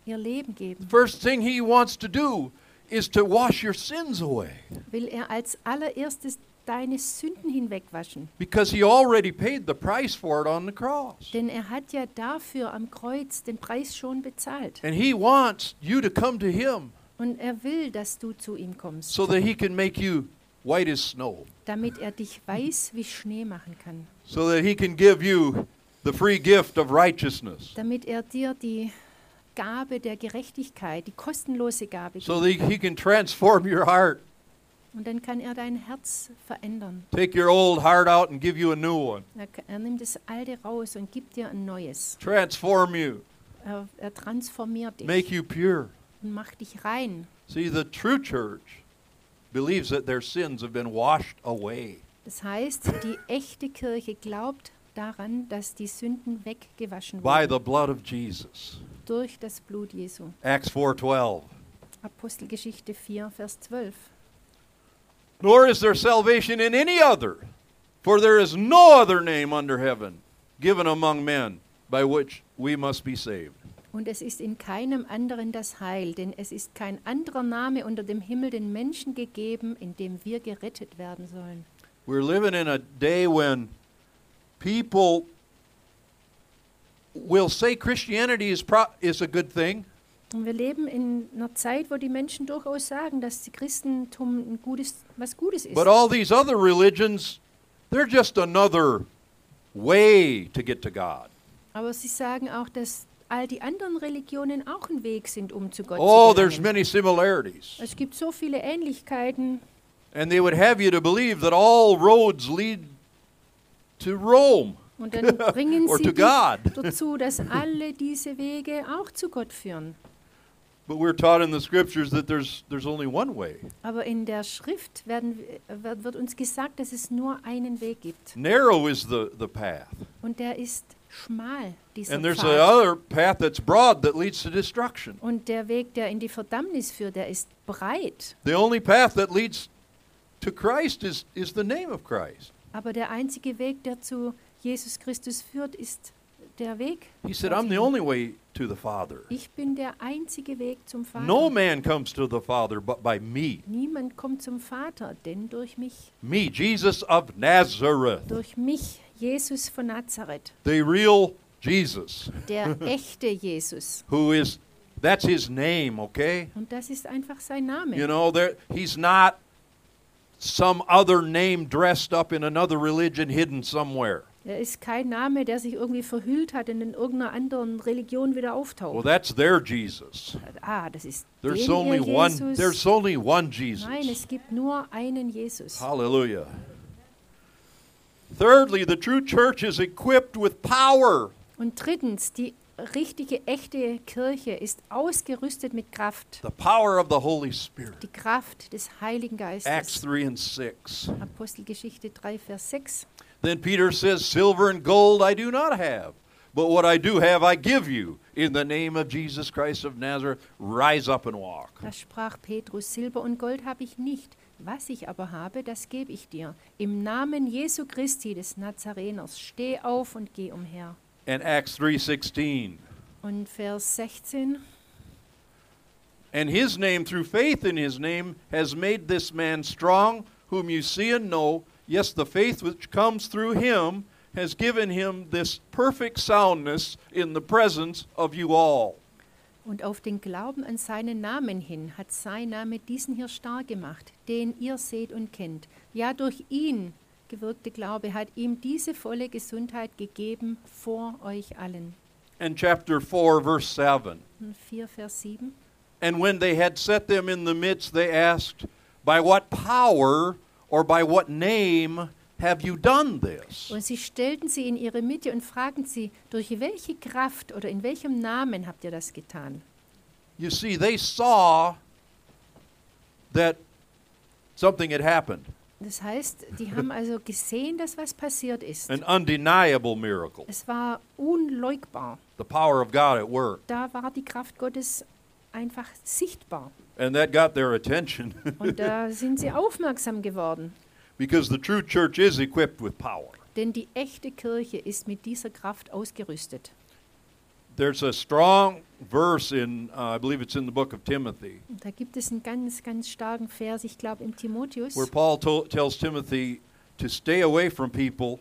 B: ihr Leben geben,
A: first thing he wants to do is to wash your sins away.
B: will er als allererstes deine Sünden hinwegwaschen.
A: Because he already paid the price for it on the cross.
B: Denn er hat ja dafür am Kreuz den Preis schon bezahlt.
A: And he wants you to come to him
B: Und er will, dass du zu ihm kommst,
A: so that he can make you white as snow.
B: damit er dich weiß wie Schnee machen kann.
A: So that he can give you the free gift of righteousness.
B: Damit er dir die Gabe der Gerechtigkeit, die kostenlose Gabe
A: So that he can transform your heart.
B: Und dann kann er dein Herz verändern.
A: Take your old heart out and give you a new one.
B: Er, er nimmt das Alte raus und gibt dir ein neues.
A: Transform you.
B: Er, er transformiert dich
A: Make you pure.
B: und macht dich rein.
A: See, the true church believes that their sins have been washed away.
B: Das heißt, die echte Kirche glaubt daran, dass die Sünden weggewaschen
A: by
B: wurden
A: the blood of Jesus.
B: durch das Blut Jesu.
A: Acts 4:12.
B: Apostelgeschichte 4, Vers 12.
A: Nor is there salvation in any other, for there is no other name under heaven given among men by which we must be saved.
B: Und es ist in keinem anderen das Heil, denn es ist kein anderer Name unter dem Himmel den Menschen gegeben, in dem wir gerettet werden sollen.
A: We're living in a day when people will say Christianity is pro- is a good thing,
B: Und wir leben in einer Zeit, wo die Menschen durchaus sagen, dass das Christentum ein gutes, was Gutes ist.
A: but all these other religions they're just another way to get to God.
B: Aber sie sagen auch, dass all die anderen Religionen auch ein Weg sind, um zu Gott
A: Oh,
B: zu
A: there's
B: gelangen.
A: many similarities.
B: Es gibt so viele Ähnlichkeiten
A: And they would have you to believe that all roads lead to Rome
B: und dann bringen sie dazu, dass alle diese Wege auch zu Gott führen.
A: But we're taught in the scriptures that there's there's only one way.
B: Aber in der Schrift werden, wir- wird, uns gesagt, dass es nur einen Weg gibt.
A: Narrow is the, the path.
B: Und der ist schmal, dieser
A: And there's
B: Pfad.
A: the other path that's broad that leads to destruction.
B: Und der Weg, der in die Verdammnis führt, der ist breit.
A: The only path that leads to Christ is, is the name of Christ.
B: Aber der einzige Weg, der zu Jesus Christus führt, ist der Weg.
A: He said, I'm the only way to the Father.
B: Ich bin der einzige Weg zum Vater.
A: No man comes to the Father but by me.
B: Niemand kommt zum Vater, denn durch mich.
A: Me, Jesus of Nazareth.
B: Durch mich, Jesus von Nazareth,
A: The real Jesus.
B: der echte Jesus.
A: Who is that's his name, okay?
B: Und das ist einfach sein Name.
A: You know, there he's not some other name dressed up in another religion hidden somewhere.
B: Er ist kein Name, der sich irgendwie verhüllt hat und in irgendeiner anderen Religion wieder
A: Well,
B: auftaucht.
A: that's their Jesus.
B: Ah, das ist
A: There's
B: den
A: only
B: ihr
A: one.
B: Jesus.
A: There's only one
B: Nein,
A: Jesus.
B: es gibt nur einen Jesus.
A: Hallelujah. Thirdly, the true church is equipped with power.
B: Und drittens, die richtige, echte Kirche ist ausgerüstet mit Kraft.
A: The power of the Holy Spirit.
B: Die Kraft des Heiligen
A: Acts
B: Geistes.
A: 3 and 6.
B: Apostelgeschichte 3, Vers 6.
A: Then Peter says, Silver and gold I do not have, but what I do have I give you. In the name of Jesus Christ of Nazareth, rise up and walk.
B: Da sprach Petrus, Silber und Gold habe ich nicht. Was ich aber habe, das gebe ich dir. Im Namen Jesu Christi des Nazareners, steh auf und geh umher.
A: And Acts 3:16.
B: Und Vers 16.
A: And his name, through faith in his name, has made this man strong, whom you see and know. Yes, the faith which comes through him has given him this perfect soundness in the presence of you all.
B: Und auf den Glauben an seinen Namen hin hat sein Name diesen hier stark gemacht, den ihr seht und kennt. Ja, durch ihn gewirkte Glaube hat ihm diese volle Gesundheit gegeben vor euch allen.
A: And chapter 4, verse 7.
B: Und 4 Vers 7.
A: And when they had set them in the midst, they asked, By what power or by what name have you done this?
B: Und sie stellten sie in ihre Mitte und fragten sie, durch welche Kraft oder in welchem Namen habt ihr das getan?
A: You see, they saw that something had happened,
B: Das heißt, die haben also gesehen, dass was passiert ist.
A: an undeniable miracle,
B: Es war unleugbar.
A: the power of God at work.
B: Da war die Kraft Gottes einfach sichtbar.
A: And that got their attention
B: Und da sind sie aufmerksam geworden.
A: because the true church is equipped with power.
B: Denn die echte Kirche ist mit dieser Kraft ausgerüstet.
A: There's a strong verse in, uh, I believe it's in the book of Timothy,
B: Und da gibt es einen ganz, ganz starken Vers, ich glaube im Timotheus.
A: where Paul tells Timothy to stay away from people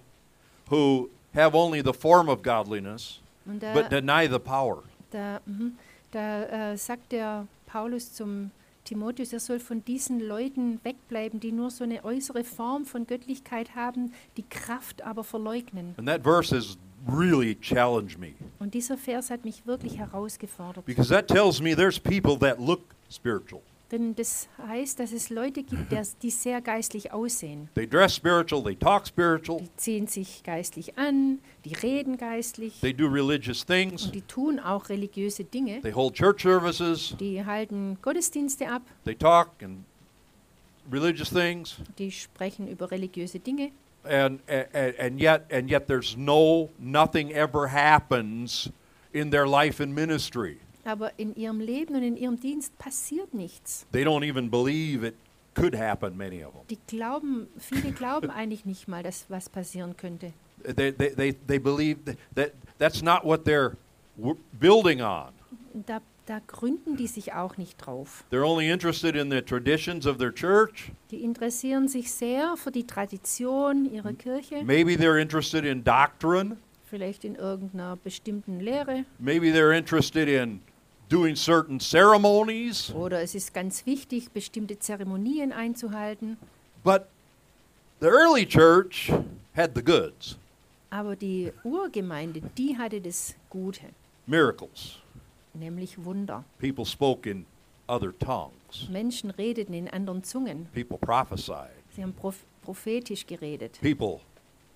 A: who have only the form of godliness
B: Und
A: but
B: da,
A: deny the power.
B: da, mhm, da äh, sagt der Paulus zum Timotheus, er soll von diesen Leuten wegbleiben, die nur so eine äußere Form von Göttlichkeit haben, die Kraft aber verleugnen.
A: And that verse has really challenged me
B: Und dieser Vers hat mich wirklich herausgefordert.
A: because that tells me there's people that look spiritual.
B: Denn das heißt, dass es Leute gibt, der- die sehr geistlich aussehen.
A: They dress spiritual, they talk spiritual,
B: Die ziehen sich geistlich an, die reden geistlich
A: they do religious things,
B: und die tun auch religiöse Dinge.
A: they hold church services,
B: Die halten Gottesdienste ab,
A: they talk and religious things,
B: die sprechen über religiöse Dinge.
A: and, and, and yet and yet there's no nothing ever happens in their life and ministry.
B: Aber in ihrem Leben und in ihrem Dienst passiert nichts.
A: They don't even believe it could happen, many of them.
B: Die glauben, viele glauben eigentlich nicht mal, dass was passieren könnte.
A: They, they, they, they believe that, that that's not what they're building on.
B: Da, da gründen die sich auch nicht drauf.
A: They're only interested in the traditions of their church.
B: Die interessieren sich sehr für die Tradition ihrer Kirche,
A: Maybe they're interested in doctrine.
B: vielleicht in irgendeiner bestimmten Lehre.
A: Maybe they're interested in doing certain ceremonies.
B: Oder es ist ganz wichtig, bestimmte Zeremonien einzuhalten.
A: But the early church had the goods
B: Aber die Urgemeinde, die hatte das Gute,
A: miracles.
B: nämlich Wunder.
A: People spoke in other tongues,
B: Menschen redeten in anderen Zungen.
A: people prophesied,
B: Sie haben proph prophetisch geredet.
A: people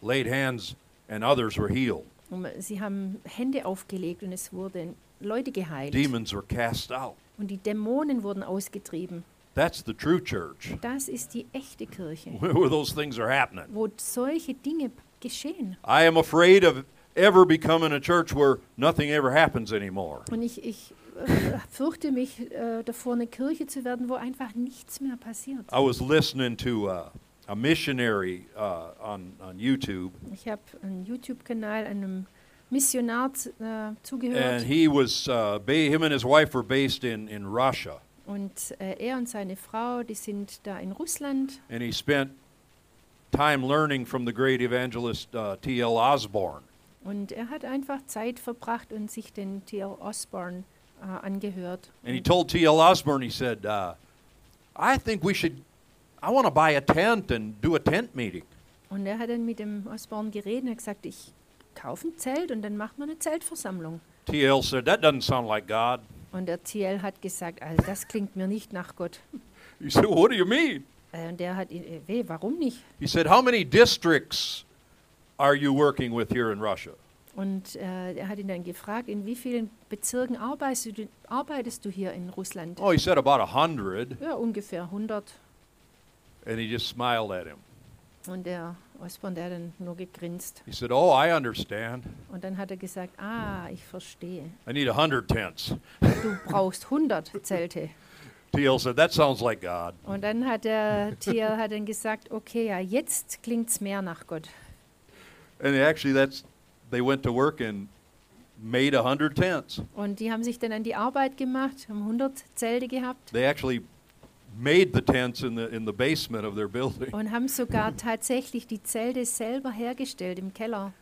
A: laid hands, and others were healed.
B: Und sie haben Hände aufgelegt und es wurden Leute geheilt.
A: Demons were cast out.
B: Und die Dämonen wurden ausgetrieben.
A: That's the true church,
B: Das ist die echte Kirche,
A: where those things are happening.
B: wo solche Dinge geschehen.
A: I am afraid of ever becoming a church where nothing ever happens anymore.
B: Und ich, ich äh, fürchte mich äh, davor, eine Kirche zu werden, wo einfach nichts mehr passiert.
A: I was listening to uh, a missionary uh, on, on YouTube,
B: Ich habe einen YouTube-Kanal einem Missionar äh,
A: and
B: zugehört
A: he was, uh, him and his wife were based in, in Russia.
B: und äh, er und seine Frau, die sind da in Russland
A: And he spent time learning from the great evangelist uh, T.L. Osborne.
B: und er hat einfach Zeit verbracht und sich den T.L. Osborne äh, angehört.
A: And he told T.L. Osborne, he said, uh, I think we should, I want to buy a tent and do a tent meeting.
B: Und er hat dann mit dem Osborne geredet und gesagt, ich kaufe ein Zelt und dann machen wir eine Zeltversammlung.
A: TL said, That doesn't sound like God.
B: Und der TL hat gesagt, also das klingt mir nicht nach Gott.
A: He said, What do you mean?
B: Äh, Und der hat ihn, äh, weh, warum nicht?
A: He said, How many districts are you working with here in Russia?
B: Und äh, er hat ihn dann gefragt, in wie vielen Bezirken arbeitest du, arbeitest du hier in Russland?
A: Oh, he said about a hundred.
B: Ja, ungefähr 100.
A: And he just smiled at him.
B: Und der Dann nur gegrinst.
A: He said, Oh, I understand.
B: Und dann hat er gesagt, ah, ich verstehe.
A: I need a hundred tents.
B: Du brauchst 100 Zelte.
A: TL said, That sounds like God.
B: Und dann hat der TL hat dann gesagt, okay, ja, jetzt klingt's mehr nach Gott.
A: And actually, that's they went to work and made a hundred tents.
B: Und die haben sich dann an die Arbeit gemacht, haben 100 Zelte gehabt
A: They actually made the tents in the in the basement of their building,
B: und haben sogar tatsächlich die Zelte selber hergestellt im Keller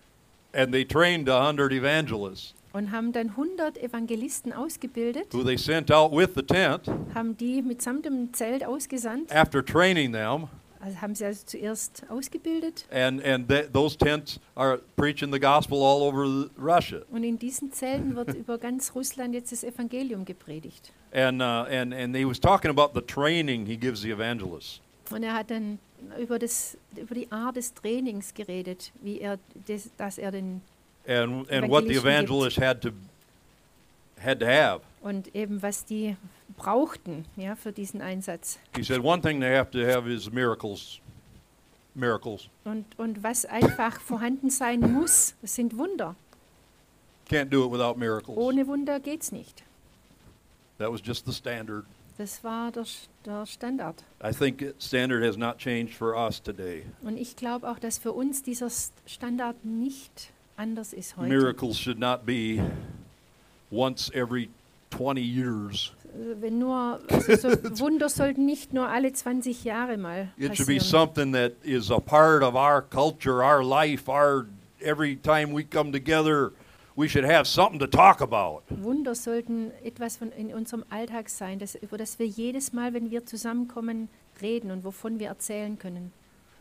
A: and they trained a hundred evangelists
B: und haben dann 100 Evangelisten ausgebildet,
A: who they sent out with the tent
B: haben die mitsamt dem Zelt ausgesandt.
A: after training them,
B: Also haben sie also zuerst ausgebildet
A: and and th- those tents are preaching the gospel all over Russia.
B: und in diesen Zelten wird über ganz Russland jetzt das Evangelium gepredigt.
A: And uh, and and he was talking about the training he gives the evangelists.
B: Und er hat dann über, das, über die Art des Trainings geredet, wie er das, dass er den
A: and and what the evangelists had to had to have.
B: und eben was die brauchten ja, für diesen Einsatz.
A: He said one thing they have to have is miracles, miracles.
B: Und, und was einfach vorhanden sein muss, das sind Wunder.
A: Can't do it without miracles.
B: Ohne Wunder geht's nicht.
A: That was just the standard.
B: Das war der, der Standard.
A: I think standard has not changed for us today.
B: Und ich glaube auch, dass für uns dieser Standard nicht anders ist heute.
A: Miracles should not be once every 20 years.
B: Also Wenn nur, also so Wunder sollten nicht nur alle 20 Jahre mal
A: It should be something that is a part of our culture, our life, our every time we come together, we should have something to talk about.
B: Wunder sollten etwas von in unserem Alltag sein, das, über das wir jedes Mal, wenn wir zusammenkommen, reden und wovon wir erzählen können.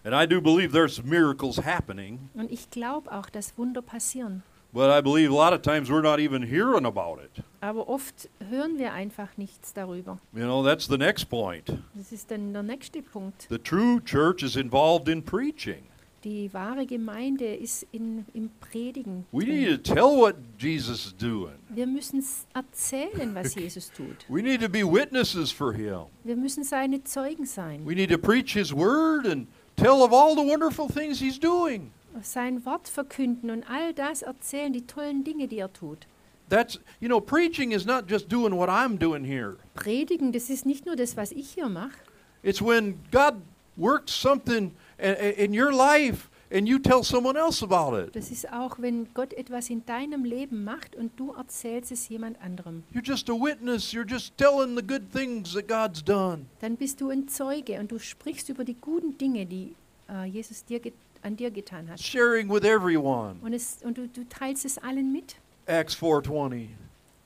A: And I do believe there's miracles happening,
B: Und ich glaube auch, dass Wunder passieren.
A: but I believe a lot of times we're not even hearing about it.
B: Aber oft hören wir einfach nichts darüber.
A: You know, that's the next point.
B: Das ist dann der nächste Punkt.
A: The true church is involved in preaching.
B: Die wahre Gemeinde ist in, im Predigen.
A: We need to tell what Jesus is doing.
B: Wir müssen erzählen, was Jesus tut.
A: We need to be witnesses for him.
B: Wir müssen seine Zeugen sein.
A: We need to preach his word and tell of all the wonderful things he's doing.
B: Sein Wort verkünden und all das erzählen, die tollen Dinge, die er tut.
A: That's, you know, preaching is not just doing what I'm doing here.
B: Predigen, das ist nicht nur das, was ich hier mache.
A: It's when God works something in your life and you tell someone else about it.
B: Das ist auch, wenn Gott etwas in deinem Leben macht und du erzählst es jemand anderem.
A: You're just a witness. You're just telling the good things that God's done.
B: Dann bist du ein Zeuge und du sprichst über die guten Dinge, die äh, Jesus dir an dir getan hat.
A: Sharing with everyone.
B: Und, es, und du, du teilst es allen mit.
A: Acts 4:20.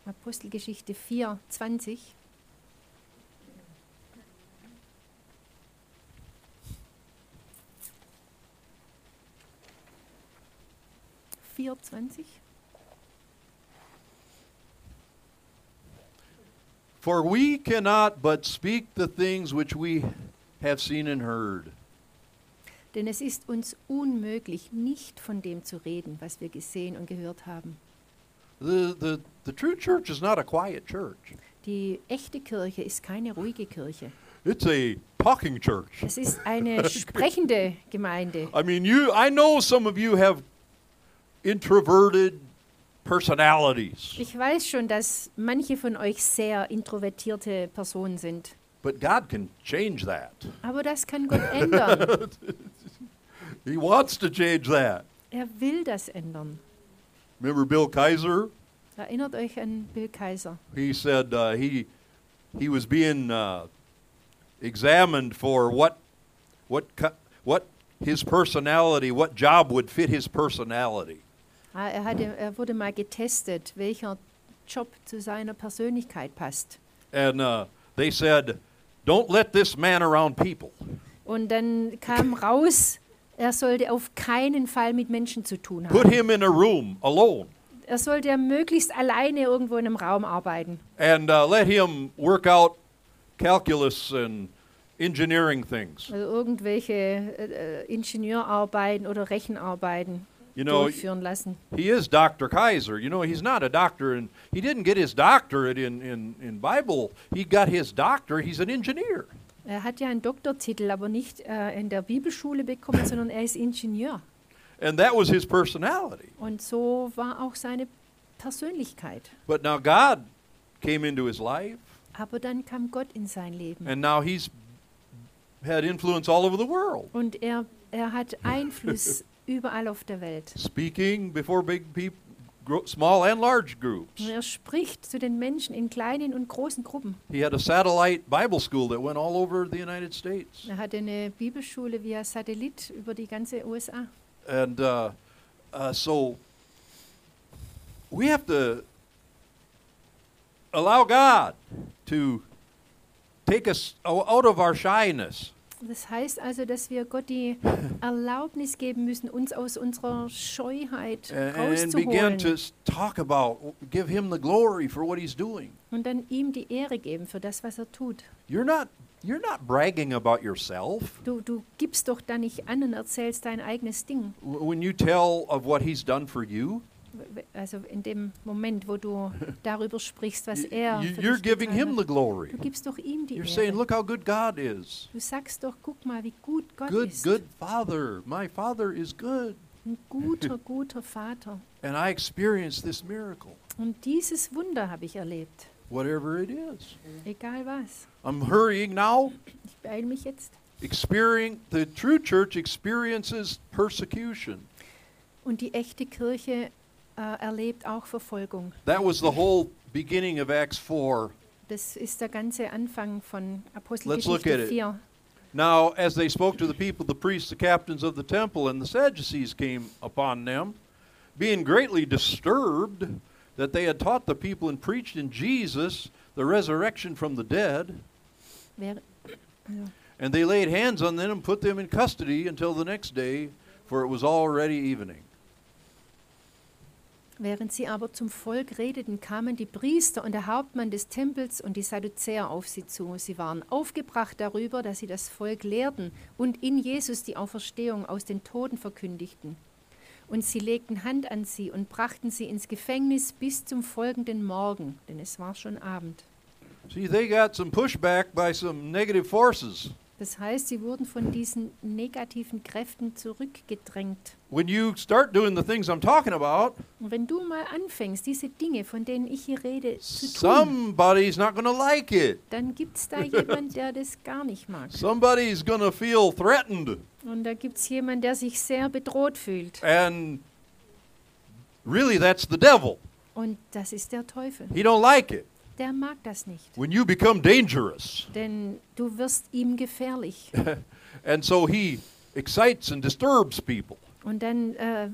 B: Apostelgeschichte 4, 20. Vier, 20.
A: For we cannot but speak the things which we have seen and heard.
B: Denn es ist uns unmöglich, nicht von dem zu reden, was wir gesehen und gehört haben.
A: The, the, the true church is not a quiet church.
B: Die echte Kirche ist keine ruhige Kirche.
A: It's a talking church.
B: Es ist eine sprechende Gemeinde.
A: I mean, you I know some of you have introverted personalities,
B: Ich weiß schon, dass manche von euch sehr introvertierte Personen sind.
A: but God can change that.
B: Aber das kann Gott ändern.
A: He wants to change that.
B: Er will das ändern.
A: Remember Bill Kaiser?
B: Erinnert euch an Bill Kaiser.
A: He said uh, he he was being uh, examined for what what what his personality, what job would fit his personality.
B: Ah, Er, hatte, er wurde mal getestet, welcher Job zu seiner Persönlichkeit passt.
A: And uh, they said, "Don't let this man around people."
B: Und dann kam raus, Er sollte auf keinen Fall mit Menschen zu tun
A: Put
B: haben.
A: him in a room alone
B: Er sollte möglichst alleine irgendwo in einem Raum arbeiten
A: and uh, let him work out calculus and engineering things.
B: also irgendwelche äh, äh, Ingenieurarbeiten oder Rechenarbeiten
A: You know,
B: durchführen lassen.
A: he is Dr. Kaiser. You know, he's not a doctor, and he didn't get his doctorate in, in, in Bible. He got his doctor. He's an engineer.
B: Er hat ja einen Doktortitel, aber nicht äh, in der Bibelschule bekommen, sondern er ist Ingenieur.
A: And that was his personality.
B: Und so war auch seine Persönlichkeit.
A: But now God came into his life,
B: Aber dann kam Gott in sein Leben.
A: and now he's had influence all over the world,
B: Und er, er hat Einfluss überall auf der Welt.
A: speaking before big people, small and large groups.
B: Und er spricht zu den Menschen in kleinen und großen Gruppen.
A: He had a satellite Bible school that went all over the United States.
B: Er hatte eine Bibelschule via Satellit über die ganze USA.
A: And uh, uh, so we have to allow God to take us out of our shyness
B: Das heißt also, dass wir Gott die Erlaubnis geben müssen, uns aus unserer Scheuheit rauszuholen
A: to s- talk about, give Him the glory for what He's doing.
B: und dann ihm die Ehre geben für das, was er tut.
A: You're not, you're not bragging about yourself
B: Du, du gibst doch da nicht an und erzählst dein eigenes Ding.
A: When you tell of what He's done for you.
B: Also in dem Moment, wo du darüber sprichst, was er für
A: you're
B: dich
A: giving
B: getan
A: Him the
B: hat.
A: glory.
B: Du gibst doch ihm die
A: You're saying,
B: Ehre.
A: look how good God is.
B: Du sagst doch, guck mal, wie gut Gott
A: Good,
B: ist.
A: good Father. My Father is good.
B: Ein guter, guter Vater.
A: And I experienced this miracle,
B: Und dieses Wunder habe ich erlebt.
A: whatever it is.
B: Egal was.
A: I'm hurrying now.
B: Ich beeile mich jetzt.
A: Experiencing the true church experiences persecution.
B: Und die echte Kirche äh, erlebt auch Verfolgung.
A: That was the whole beginning of Acts 4.
B: Das ist der ganze Anfang von
A: Let's look at
B: Apostelgeschichte
A: it.
B: 4.
A: Now, as they spoke to the people, the priests, the captains of the temple, and the Sadducees came upon them, being greatly disturbed that they had taught the people and preached in Jesus the resurrection from the dead. And they laid hands on them and put them in custody until the next day, for it was already evening.
B: Während sie aber zum Volk redeten, kamen die Priester und der Hauptmann des Tempels und die Sadduzäer auf sie zu. Sie waren aufgebracht darüber, dass sie das Volk lehrten und in Jesus die Auferstehung aus den Toten verkündigten. Und sie legten Hand an sie und brachten sie ins Gefängnis bis zum folgenden Morgen, denn es war schon Abend.
A: See, they got some pushback by some negative forces.
B: Das heißt, sie wurden von diesen negativen Kräften zurückgedrängt.
A: When you start doing the things I'm talking about,
B: Und wenn du mal anfängst, diese Dinge, von denen ich hier rede, zu tun,
A: somebody's not going to like it.
B: dann gibt es da jemand, der das gar nicht mag.
A: Somebody's going to feel threatened.
B: Und da gibt es jemanden, der sich sehr bedroht fühlt.
A: And really, that's the devil.
B: Und das ist der Teufel.
A: He don't like it.
B: Der mag das nicht.
A: When you become dangerous.
B: Denn du wirst ihm gefährlich.
A: And so he excites and disturbs people.
B: Und dann äh,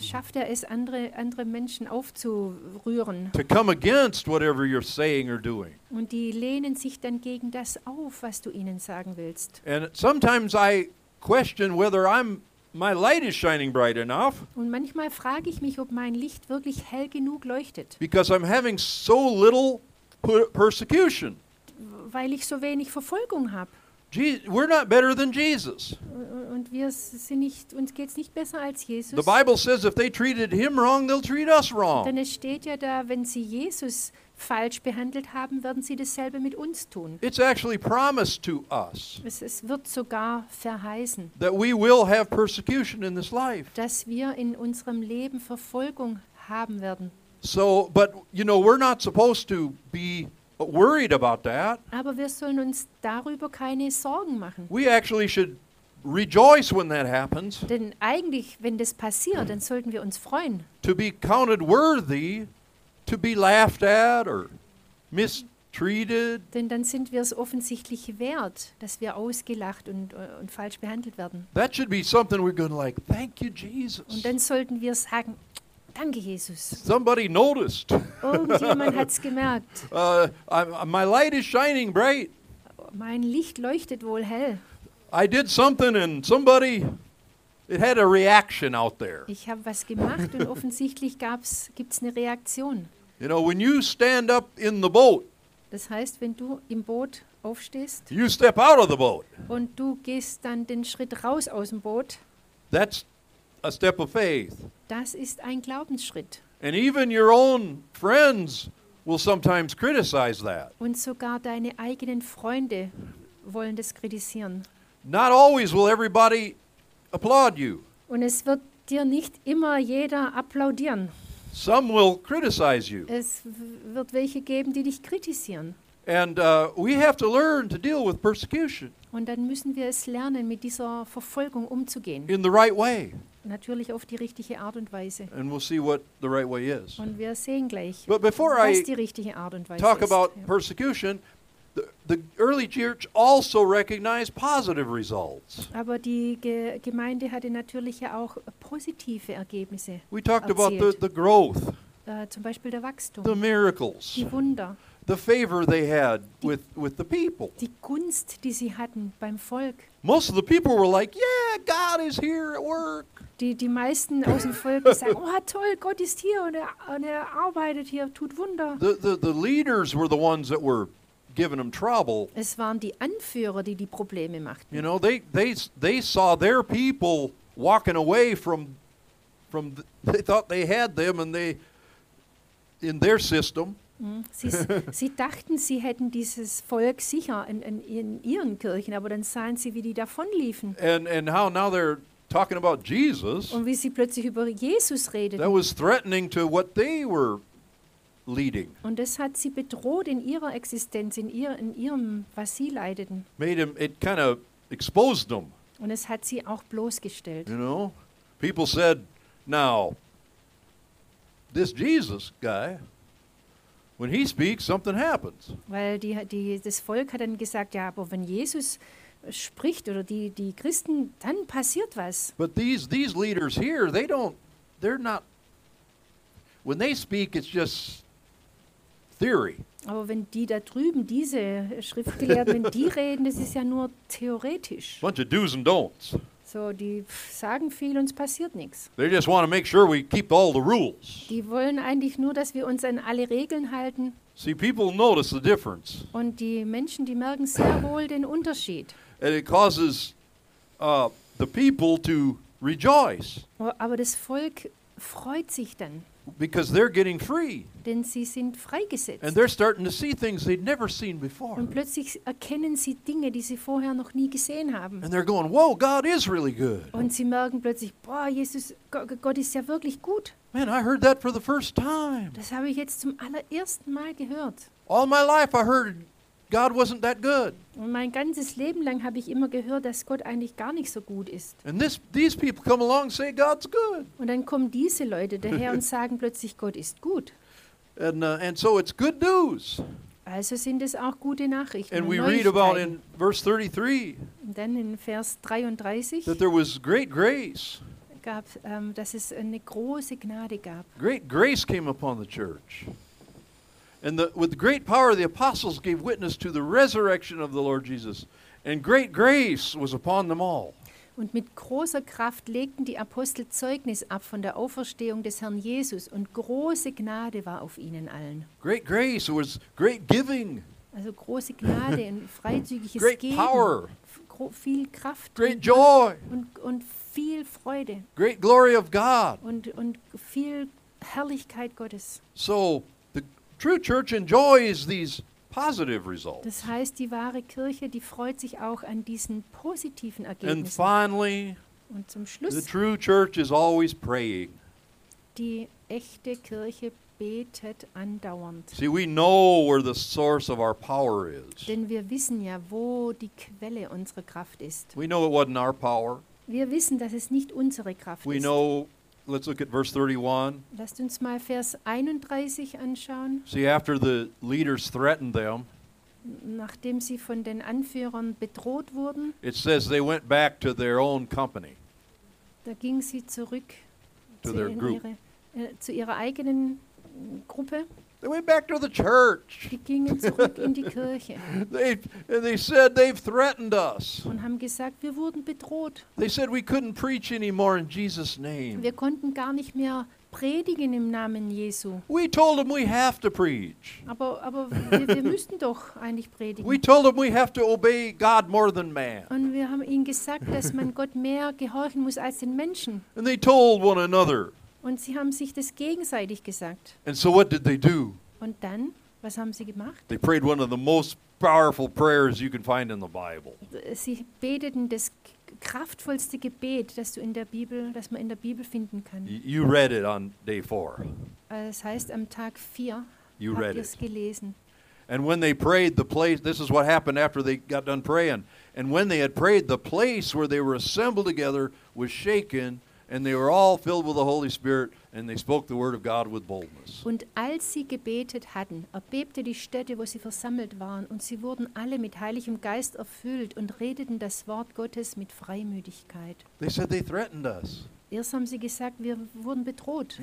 B: schafft er es, andere, andere Menschen aufzurühren.
A: to come against whatever you're saying or doing.
B: Und die lehnen sich dann gegen das auf, was du ihnen sagen willst.
A: And sometimes I question whether I'm my light is shining bright enough
B: Und manchmal frage ich mich, ob mein Licht wirklich hell genug leuchtet,
A: because I'm having so little persecution.
B: weil ich so wenig Verfolgung habe.
A: We're not better than Jesus.
B: Und wir sind nicht, uns geht es nicht besser als Jesus.
A: The Bible says if they treated him wrong, they'll treat us wrong.
B: Denn es steht ja da, wenn sie Jesus falsch behandelt haben, werden sie dasselbe mit uns tun.
A: It's actually promised to us
B: Es, es wird sogar verheißen,
A: that we will have persecution in this life.
B: dass wir in unserem Leben Verfolgung haben werden.
A: So, but you know, we're not supposed to be worried about that.
B: Aber wir sollen uns darüber keine Sorgen machen.
A: We actually should rejoice when that happens.
B: Denn eigentlich, wenn das passiert, dann sollten wir uns freuen.
A: to be counted worthy to be laughed at or mistreated.
B: Denn dann sind wir es offensichtlich wert, dass wir ausgelacht und, äh, und falsch behandelt werden.
A: That should be something we're going like, thank you, Jesus.
B: Und dann sollten wir sagen, danke Jesus.
A: Somebody noticed.
B: Irgendjemand hat es gemerkt.
A: Uh, I, my light is shining bright.
B: Mein Licht leuchtet wohl hell.
A: I did something and somebody It had a reaction out there.
B: Ich habe was gemacht und offensichtlich gibt es eine Reaktion.
A: You know, when you stand up in the boat,
B: Das heißt, wenn du im Boot aufstehst
A: you step out of the boat.
B: und du gehst dann den Schritt raus aus dem Boot,
A: That's a step of faith.
B: das ist ein Glaubensschritt.
A: And even your own friends will sometimes criticize that.
B: Und sogar deine eigenen Freunde wollen das kritisieren.
A: Not always will everybody applaud you.
B: Und es wird dir nicht immer jeder applaudieren.
A: Some will criticize you.
B: Es wird welche geben, die dich kritisieren.
A: And uh, we have to learn to deal with persecution
B: Und dann müssen wir es lernen, mit dieser Verfolgung umzugehen.
A: in the right way.
B: Natürlich auf die richtige Art und Weise.
A: And we'll see what the right way is.
B: Und wir sehen gleich,
A: But before
B: was
A: I
B: die richtige Art und Weise
A: talk
B: ist.
A: about
B: Ja.
A: persecution, the, the early church also recognized positive results.
B: Aber die Ge Gemeinde hatte natürlich ja auch positive Ergebnisse.
A: We talked about the, the growth,
B: Äh, zum Beispiel der
A: the
B: Wachstum,
A: miracles,
B: die Wunder,
A: the favor they had with, with the people.
B: die Gunst, die sie hatten beim Volk.
A: Most of the people were like, Yeah, God is here at work.
B: Die, die meisten aus dem Volk sagen, oh toll, Gott ist hier und er, und er arbeitet hier, tut Wunder.
A: The, the, the leaders were the ones that were giving them trouble.
B: Es waren die Anführer, die die Probleme machten.
A: You know, they, they, they saw their people walking away from, from th- they thought they had them and they, in their system.
B: Mhm. Sie, sie dachten, sie hätten dieses Volk sicher in, in, in ihren Kirchen, aber dann sahen sie, wie die davonliefen
A: And, and how now they're talking about Jesus.
B: und wie sie plötzlich über Jesus
A: That
B: redeten.
A: was threatening to what they were leading.
B: Und das hat sie bedroht in ihrer Existenz, in, ihr, in ihrem, was sie leideten.
A: Made them, it kind of exposed them,
B: Und es hat sie auch bloßgestellt.
A: you know. People said, now, this Jesus guy, when he speaks, something happens.
B: Weil die, die, das Volk hat dann gesagt, ja, aber wenn Jesus spricht oder die, die Christen, dann passiert was.
A: But these, these leaders here, they don't, they're not, when they speak, it's just theory.
B: Aber wenn die da drüben, diese Schriftgelehrten, wenn die reden, das ist ja nur theoretisch.
A: Bunch of do's and don'ts.
B: So, die sagen viel und es passiert nichts.
A: They just want to make sure we keep all the rules.
B: Die wollen eigentlich nur, dass wir uns an alle Regeln halten.
A: See, people notice the difference.
B: Und die Menschen, die merken sehr wohl den Unterschied.
A: And it causes uh, the people to rejoice
B: Aber das Volk freut sich dann,
A: because they're getting free.
B: denn sie sind freigesetzt.
A: And they're starting to see things they'd never seen before.
B: Und plötzlich erkennen sie Dinge, die sie vorher noch nie gesehen haben.
A: And they're going, whoa, God is really good.
B: Und sie merken plötzlich, boah, Jesus, Go- Gott ist ja wirklich gut.
A: Man, I heard that for the first time.
B: Das habe ich jetzt zum allerersten Mal gehört.
A: All my life I heard God wasn't that good.
B: Und mein ganzes Leben lang habe ich immer gehört, dass Gott eigentlich gar nicht so gut ist.
A: And this, these people come along and say God's good.
B: Und dann kommen diese Leute daher und sagen plötzlich, Gott ist gut.
A: And, uh, and so it's good news.
B: Also sind es auch gute Nachrichten.
A: And we read about in verse 33
B: Und dann in Vers 33
A: that there was great grace.
B: gab, ähm, dass es eine große Gnade gab.
A: Great grace came upon the church. And the, with great power, the apostles gave witness to the resurrection of the Lord Jesus. And great grace was upon them all.
B: Und mit großer Kraft legten die Apostel Zeugnis ab von der Auferstehung des Herrn Jesus und große Gnade war auf ihnen allen.
A: Great grace was great giving,
B: Also große Gnade, ein freizügiges
A: great
B: Geben,
A: power,
B: viel Kraft
A: great joy,
B: und, und viel Freude
A: great glory of God.
B: und, und viel Herrlichkeit Gottes.
A: So true church enjoys these positive results.
B: Das heißt, die wahre Kirche, die freut sich auch an diesen positiven
A: And
B: Ergebnissen.
A: finally,
B: Und zum
A: the
B: Schluss,
A: true church is always praying.
B: die echte Kirche betet andauernd.
A: See, we know where the source of our power is.
B: Denn wir wissen ja, wo die Quelle unserer Kraft ist.
A: We know it wasn't our power.
B: Wir wissen, dass es nicht unsere Kraft
A: We
B: ist.
A: know, let's look at verse 31.
B: Lasst uns mal Vers 31 anschauen.
A: See, after the leaders threatened them,
B: Nachdem sie von den Anführern bedroht wurden,
A: it says they went back to their own company.
B: da ging sie zurück
A: To
B: zu,
A: their group.
B: ihre, äh, zu ihrer eigenen Gruppe.
A: They went back to the church.
B: Die gingen zurück in die Kirche
A: They, they said they've threatened us.
B: und haben gesagt, wir wurden bedroht.
A: They said we couldn't preach anymore in Jesus' name.
B: Wir konnten gar nicht mehr predigen im Namen Jesu.
A: We told them we have to preach.
B: Aber, aber wir, wir müssten doch eigentlich
A: We
B: predigen.
A: told them we have to obey God more than man.
B: Und wir haben ihnen gesagt, dass man Gott mehr gehorchen muss als den Menschen.
A: And they told one another.
B: Und sie haben sich das gegenseitig gesagt.
A: And so what did they do?
B: Und dann, was haben sie gemacht?
A: They prayed one of the most powerful prayers you can find in the Bible.
B: Sie beteten das kraftvollste Gebet, das du in der Bibel, das man in der Bibel finden kann.
A: You read it on day four.
B: Äh, Das heißt, am Tag 4
A: You
B: habt
A: read it.
B: es gelesen.
A: And when they prayed, the place, this is what happened after they got done praying. And when they had prayed, the place where they were assembled together was shaken, and they were all filled with the Holy Spirit, and they spoke the word of God with boldness.
B: Und als sie gebetet hatten, erbebte die Stätte, wo sie versammelt waren, und sie wurden alle mit Heiligem Geist erfüllt und redeten das Wort Gottes mit Freimütigkeit.
A: They said they threatened us.
B: Erst haben sie gesagt, wir wurden bedroht.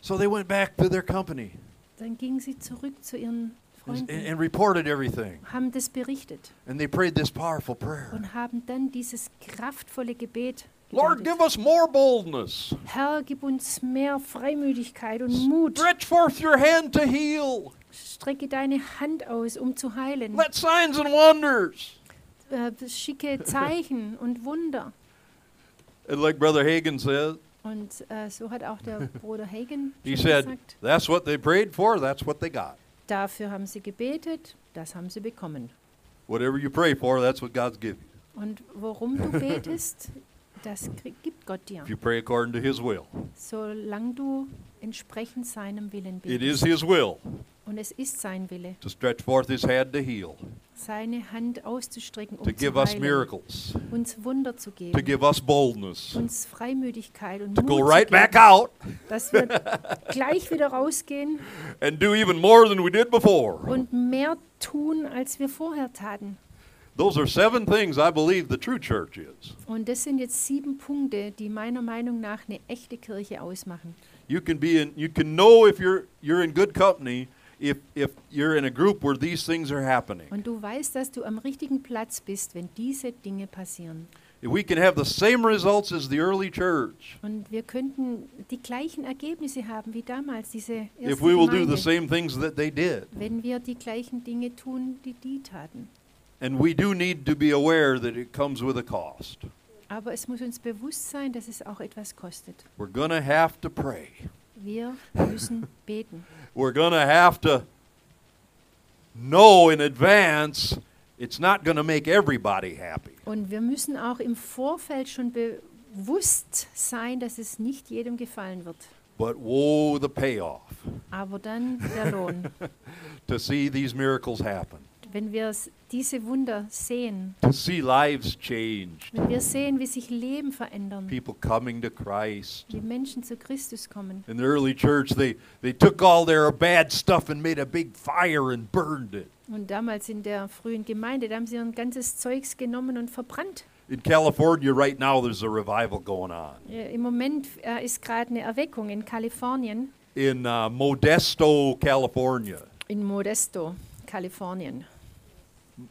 A: So they went back to their company
B: Dann gingen sie zurück zu ihren
A: and, and reported everything.
B: haben das berichtet
A: And they prayed this powerful prayer
B: und haben dann dieses kraftvolle Gebet
A: Lord, give us more boldness.
B: Herr, gib uns mehr Freimütigkeit und Mut.
A: Stretch forth your hand to heal.
B: Strecke deine Hand aus, um zu heilen.
A: Let signs and wonders.
B: Äh, schicke Zeichen und Wunder.
A: And like Brother Hagan says,
B: Und äh, so hat auch der Bruder Hagen
A: he said,
B: gesagt,
A: that's what they prayed for, that's what they got.
B: dafür haben sie gebetet, das haben sie bekommen.
A: Whatever you pray for, that's what God's giving.
B: Und worum du betest, das gibt Gott dir,
A: If you pray according to His will.
B: solange du entsprechend seinem Willen
A: It is. His will
B: Und es ist sein Wille,
A: to stretch forth His hand to heal,
B: seine Hand auszustrecken, um
A: to
B: zu
A: give us miracles,
B: uns Wunder zu
A: to
B: geben,
A: give us boldness,
B: uns Freimütigkeit und
A: to
B: Mut
A: go
B: zu
A: right
B: geben,
A: back out
B: dass wir gleich wieder rausgehen
A: and do even more than we did before.
B: und mehr tun, als wir vorher taten.
A: Those are seven things I believe the true church is.
B: Und das sind jetzt sieben Punkte, die meiner Meinung nach eine echte Kirche ausmachen.
A: You can be in you can know if you're you're in good company if if you're in a group where these things are happening.
B: Und du weißt, dass du am richtigen Platz bist, wenn diese Dinge passieren.
A: We can have the same results as the early church.
B: Und wir könnten die gleichen Ergebnisse haben wie damals, diese erste
A: If we will do
B: Gemeinde,
A: the same things that they did.
B: wenn wir die gleichen Dinge tun, die die taten.
A: And we do need to be aware that it comes with a cost.
B: Aber es muss uns bewusst sein, dass es auch etwas kostet.
A: We're to have to pray.
B: Wir müssen beten.
A: We're to have to know in advance it's not to make everybody happy.
B: Und wir müssen auch im Vorfeld schon bewusst sein, dass es nicht jedem gefallen wird.
A: But woe the payoff
B: Aber dann der Lohn.
A: to see these miracles happen,
B: Wenn wir diese Wunder sehen,
A: to see lives changed,
B: wenn wir sehen, wie sich Leben verändern,
A: people coming to Christ.
B: wie Menschen zu Christus kommen.
A: In the early church, they, they took all their bad stuff and made a big fire and burned it.
B: Und damals in der frühen Gemeinde, da haben sie ein ganzes Zeugs genommen und verbrannt.
A: In California, right now, there's a revival going on.
B: Im Moment äh, ist gerade eine Erweckung in Kalifornien,
A: In uh, Modesto, California,
B: in Modesto, Kalifornien.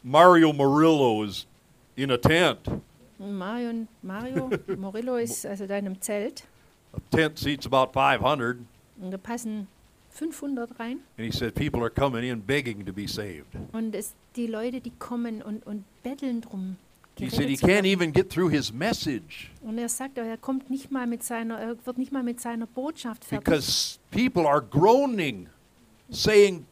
A: Mario Murillo is in a tent.
B: Mario, Mario Morillo ist also da in einem Zelt
A: A tent seats about 500.
B: und da passen 500 rein.
A: And he said people are coming in begging to be saved.
B: Und es, die Leute, die kommen und, und betteln drum.
A: He said he can't even get through his message
B: Und er sagt, er kommt nicht mal mit seiner, er wird nicht mal mit seiner Botschaft fertig.
A: because people are groaning, saying,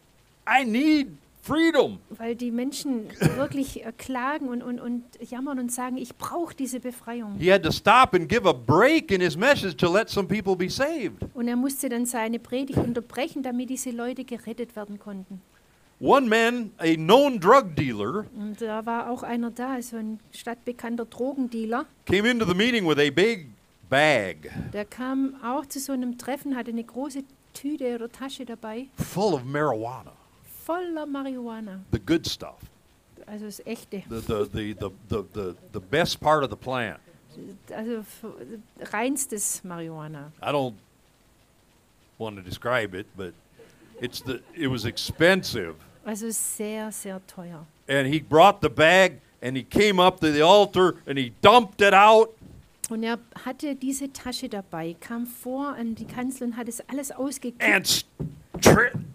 A: I need freedom.
B: Weil die Menschen wirklich äh, klagen und, und, und jammern und sagen, ich brauche diese Befreiung.
A: He had to stop and give a break in his message to let some people be saved.
B: Und er musste dann seine Predigt unterbrechen, damit diese Leute gerettet werden konnten.
A: One man, a known drug dealer,
B: Und da war auch einer da, so ein stadtbekannter Drogendealer.
A: came into the meeting with a big bag
B: Der kam auch zu so einem Treffen, hatte eine große Tüte oder Tasche dabei,
A: full of marijuana,
B: voller Marihuana.
A: the good stuff,
B: Also das echte.
A: the, the, the, the, the, the, the best part of the plant.
B: Also reinstes Marihuana.
A: I don't want to describe it, but It's the it was expensive.
B: Also sehr, sehr teuer.
A: And he brought the bag and he came up to the altar and he dumped it out.
B: Und er hatte diese Tasche dabei, kam vor an die Kanzel und hat es alles ausgekippt
A: and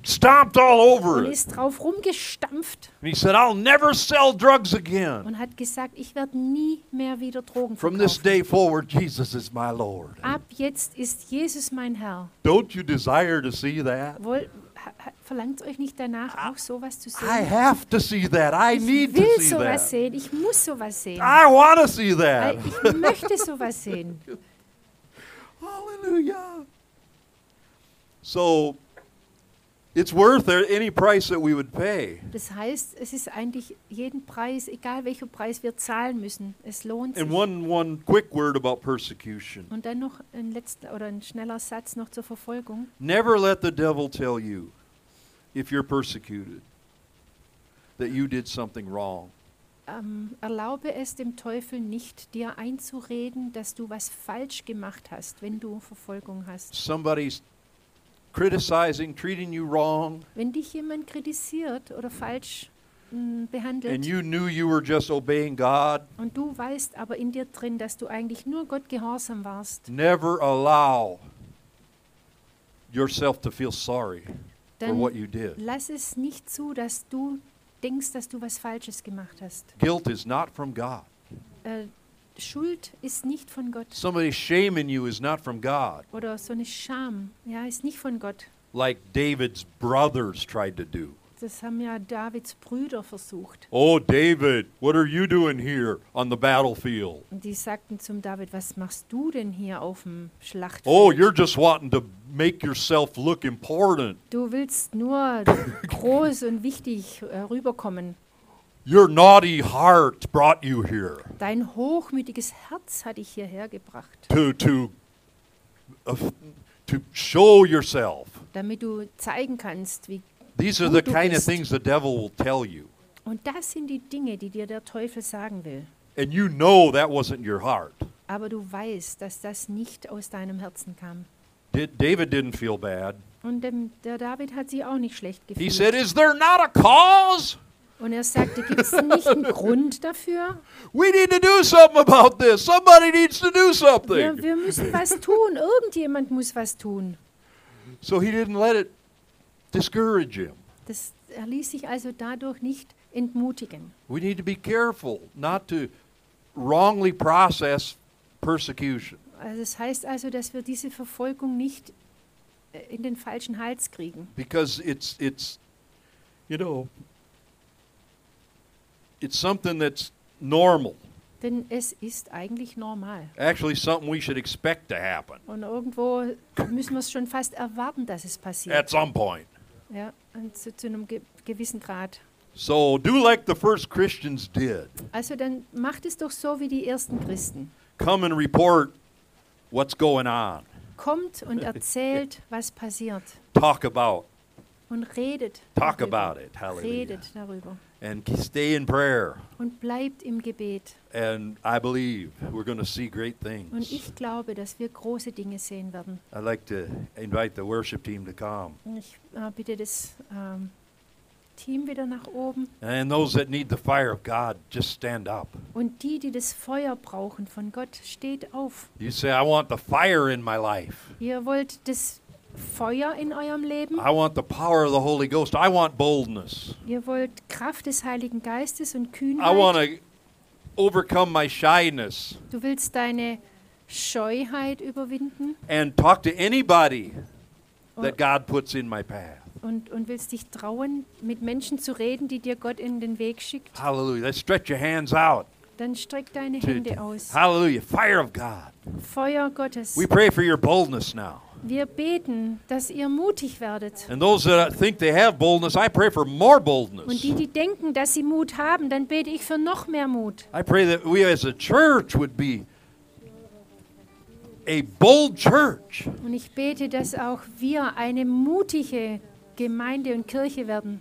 A: stomped all over
B: und
A: it.
B: ist drauf rumgestampft
A: And he said, I'll never sell drugs again.
B: und hat gesagt, ich werde nie mehr wieder Drogen
A: From this day forward, Jesus is my Lord.
B: Ab jetzt ist Jesus mein Herr.
A: Don't you desire to see that?
B: Ha, verlangt euch nicht danach, auch sowas zu sehen?
A: I have to see that. I
B: Ich
A: need to
B: will
A: see
B: sowas
A: that.
B: sehen, ich muss sowas sehen.
A: I want to see that.
B: Ich möchte sowas sehen.
A: Hallelujah. So, it's worth any price that we would pay.
B: Das heißt, es ist eigentlich jeden Preis, egal welcher Preis wir zahlen müssen, es lohnt sich.
A: And one, one quick word about persecution.
B: Und dann noch ein letzter oder ein schneller Satz noch zur Verfolgung.
A: Never let the devil tell you, if you're persecuted, that you did something wrong.
B: Ähm, erlaube es dem Teufel nicht, dir einzureden, dass du was falsch gemacht hast, wenn du Verfolgung hast.
A: Somebody's criticizing, treating you wrong,
B: Wenn dich jemand kritisiert oder falsch
A: and
B: behandelt
A: you knew you were just obeying God,
B: und du weißt aber in dir drin, dass du eigentlich nur Gott gehorsam warst,
A: never allow yourself to feel sorry for what you did.
B: lass es nicht zu, dass du denkst, dass du was Falsches gemacht hast.
A: Guilt is not from God.
B: Äh, Schuld ist nicht von Gott
A: Somebody shaming you is not from God,
B: oder so eine Scham, ja, ist nicht von Gott.
A: like David's brothers tried to do.
B: Das haben ja Davids Brüder versucht.
A: Oh, David, what are you doing here on the battlefield?
B: Und die sagten zum David, was machst du denn hier auf dem Schlachtfeld?
A: Oh, you're just wanting to make yourself look important.
B: Du willst nur groß und wichtig äh, rüberkommen.
A: Your naughty heart brought you here
B: Dein hochmütiges Herz hat dich hierher gebracht,
A: to to uh, to show yourself.
B: damit du zeigen kannst, wie.
A: These are the kind of things the devil will tell you,
B: Und das sind die Dinge, die dir der Teufel sagen will.
A: and you know that wasn't your heart.
B: Aber du weißt, dass das nicht aus deinem Herzen kam.
A: Did, David didn't feel bad.
B: Und dem, der David hat sich auch nicht schlecht
A: He
B: gefühlt.
A: said, "Is there not a cause?
B: Und er sagte, gibt es nicht einen Grund dafür?
A: We need to do something about this. Somebody needs to do
B: Wir,
A: something."
B: wir müssen was tun. Irgendjemand muss was tun.
A: So he didn't let it discourage him.
B: Das, er ließ sich also dadurch nicht entmutigen.
A: We need to be careful not to wrongly process persecution.
B: Also das heißt also, dass wir diese Verfolgung nicht äh, in den falschen Hals kriegen.
A: because it's it's you know it's something that's normal
B: Denn es ist eigentlich normal.
A: actually something we should expect to happen
B: Und irgendwo müssen wir es schon fast erwarten, dass es
A: at
B: passiert.
A: some point
B: Ja, und zu, zu einem ge gewissen Grad.
A: so do like the first christians did
B: Also dann macht es doch so wie die ersten Christen.
A: come and report what's going on
B: Kommt und erzählt, was passiert.
A: talk about
B: Und redet.
A: talk
B: darüber.
A: about it hallelujah
B: Redet darüber.
A: And stay in prayer
B: Und bleibt im Gebet.
A: and i believe we're going to see great
B: Und
A: things
B: ich glaube, dass wir große Dinge sehen werden.
A: i'd like to invite the worship team to come
B: Und ich äh, bitte das ähm, Team wieder nach oben.
A: and those that need the fire of god just stand up
B: Und die, die das Feuer brauchen von Gott, steht auf.
A: You say, I want the fire in my life.
B: Ihr wollt das Feuer in eurem Leben.
A: I want the power of the Holy Ghost. I want boldness.
B: Ihr wollt Kraft des Heiligen Geistes und
A: I want
B: Kühnheit.
A: to overcome my shyness
B: Du willst deine Scheuheit überwinden
A: and talk to anybody that God puts in my path.
B: und, und willst dich trauen, mit Menschen zu reden, die dir Gott in den Weg schickt.
A: Hallelujah. Let's stretch your hands out.
B: Dann streck deine Hände aus.
A: hallelujah. Fire of God.
B: Feuer Gottes.
A: We pray for your boldness now.
B: Wir beten, dass ihr mutig werdet.
A: And those that think they have boldness, I pray for more
B: Und
A: boldness.
B: die, die denken, dass sie Mut haben, dann bete ich für noch mehr Mut.
A: I pray that we as a church would be a bold church.
B: Und ich bete, dass auch wir eine mutige Gemeinde und Kirche werden.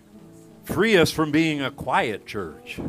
A: Free us from being a quiet church.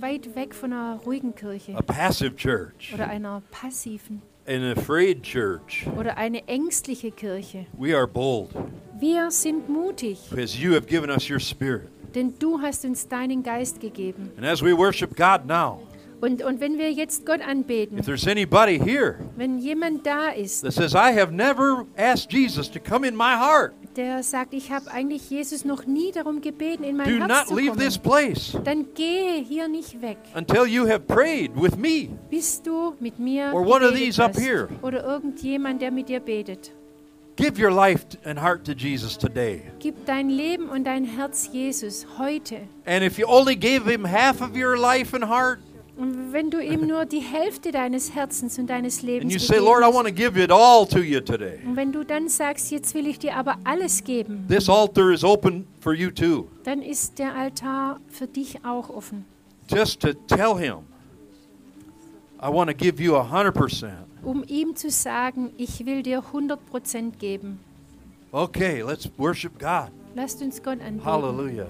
B: weit weg von einer ruhigen Kirche
A: a passive church,
B: oder einer passiven
A: an afraid church.
B: oder eine ängstliche Kirche.
A: We are bold
B: Wir sind mutig,
A: because you have given us your spirit.
B: denn du hast uns deinen Geist gegeben.
A: And as we worship God now,
B: Und, und wenn wir jetzt Gott anbeten,
A: if there's anybody here
B: wenn jemand da ist,
A: that says, I have never asked Jesus to come in my heart,
B: der sagt, ich habe eigentlich Jesus noch nie darum gebeten, in mein
A: do
B: Herz
A: not
B: zu
A: leave this place
B: dann gehe hier nicht weg,
A: until you have prayed with me.
B: bis du mit mir
A: Or one of these up here.
B: oder irgendjemand, der mit dir betet.
A: Give your life and heart to Jesus today.
B: Gib dein Leben und dein Herz Jesus heute.
A: And if you only gave him half of your life and heart,
B: Und wenn du ihm nur die Hälfte deines Herzens und deines
A: and
B: Lebens
A: you say,
B: gegeben
A: Lord, I
B: hast,
A: want to give it all to you today,
B: und wenn du dann sagst, jetzt will ich dir aber alles geben,
A: this altar is open for you too.
B: dann ist der Altar für dich auch offen.
A: Just to tell him, I want to give you a 100%.
B: Um ihm zu sagen, ich will dir 100% geben.
A: Okay, let's worship God.
B: Lasst uns Gott anbeten.
A: Hallelujah.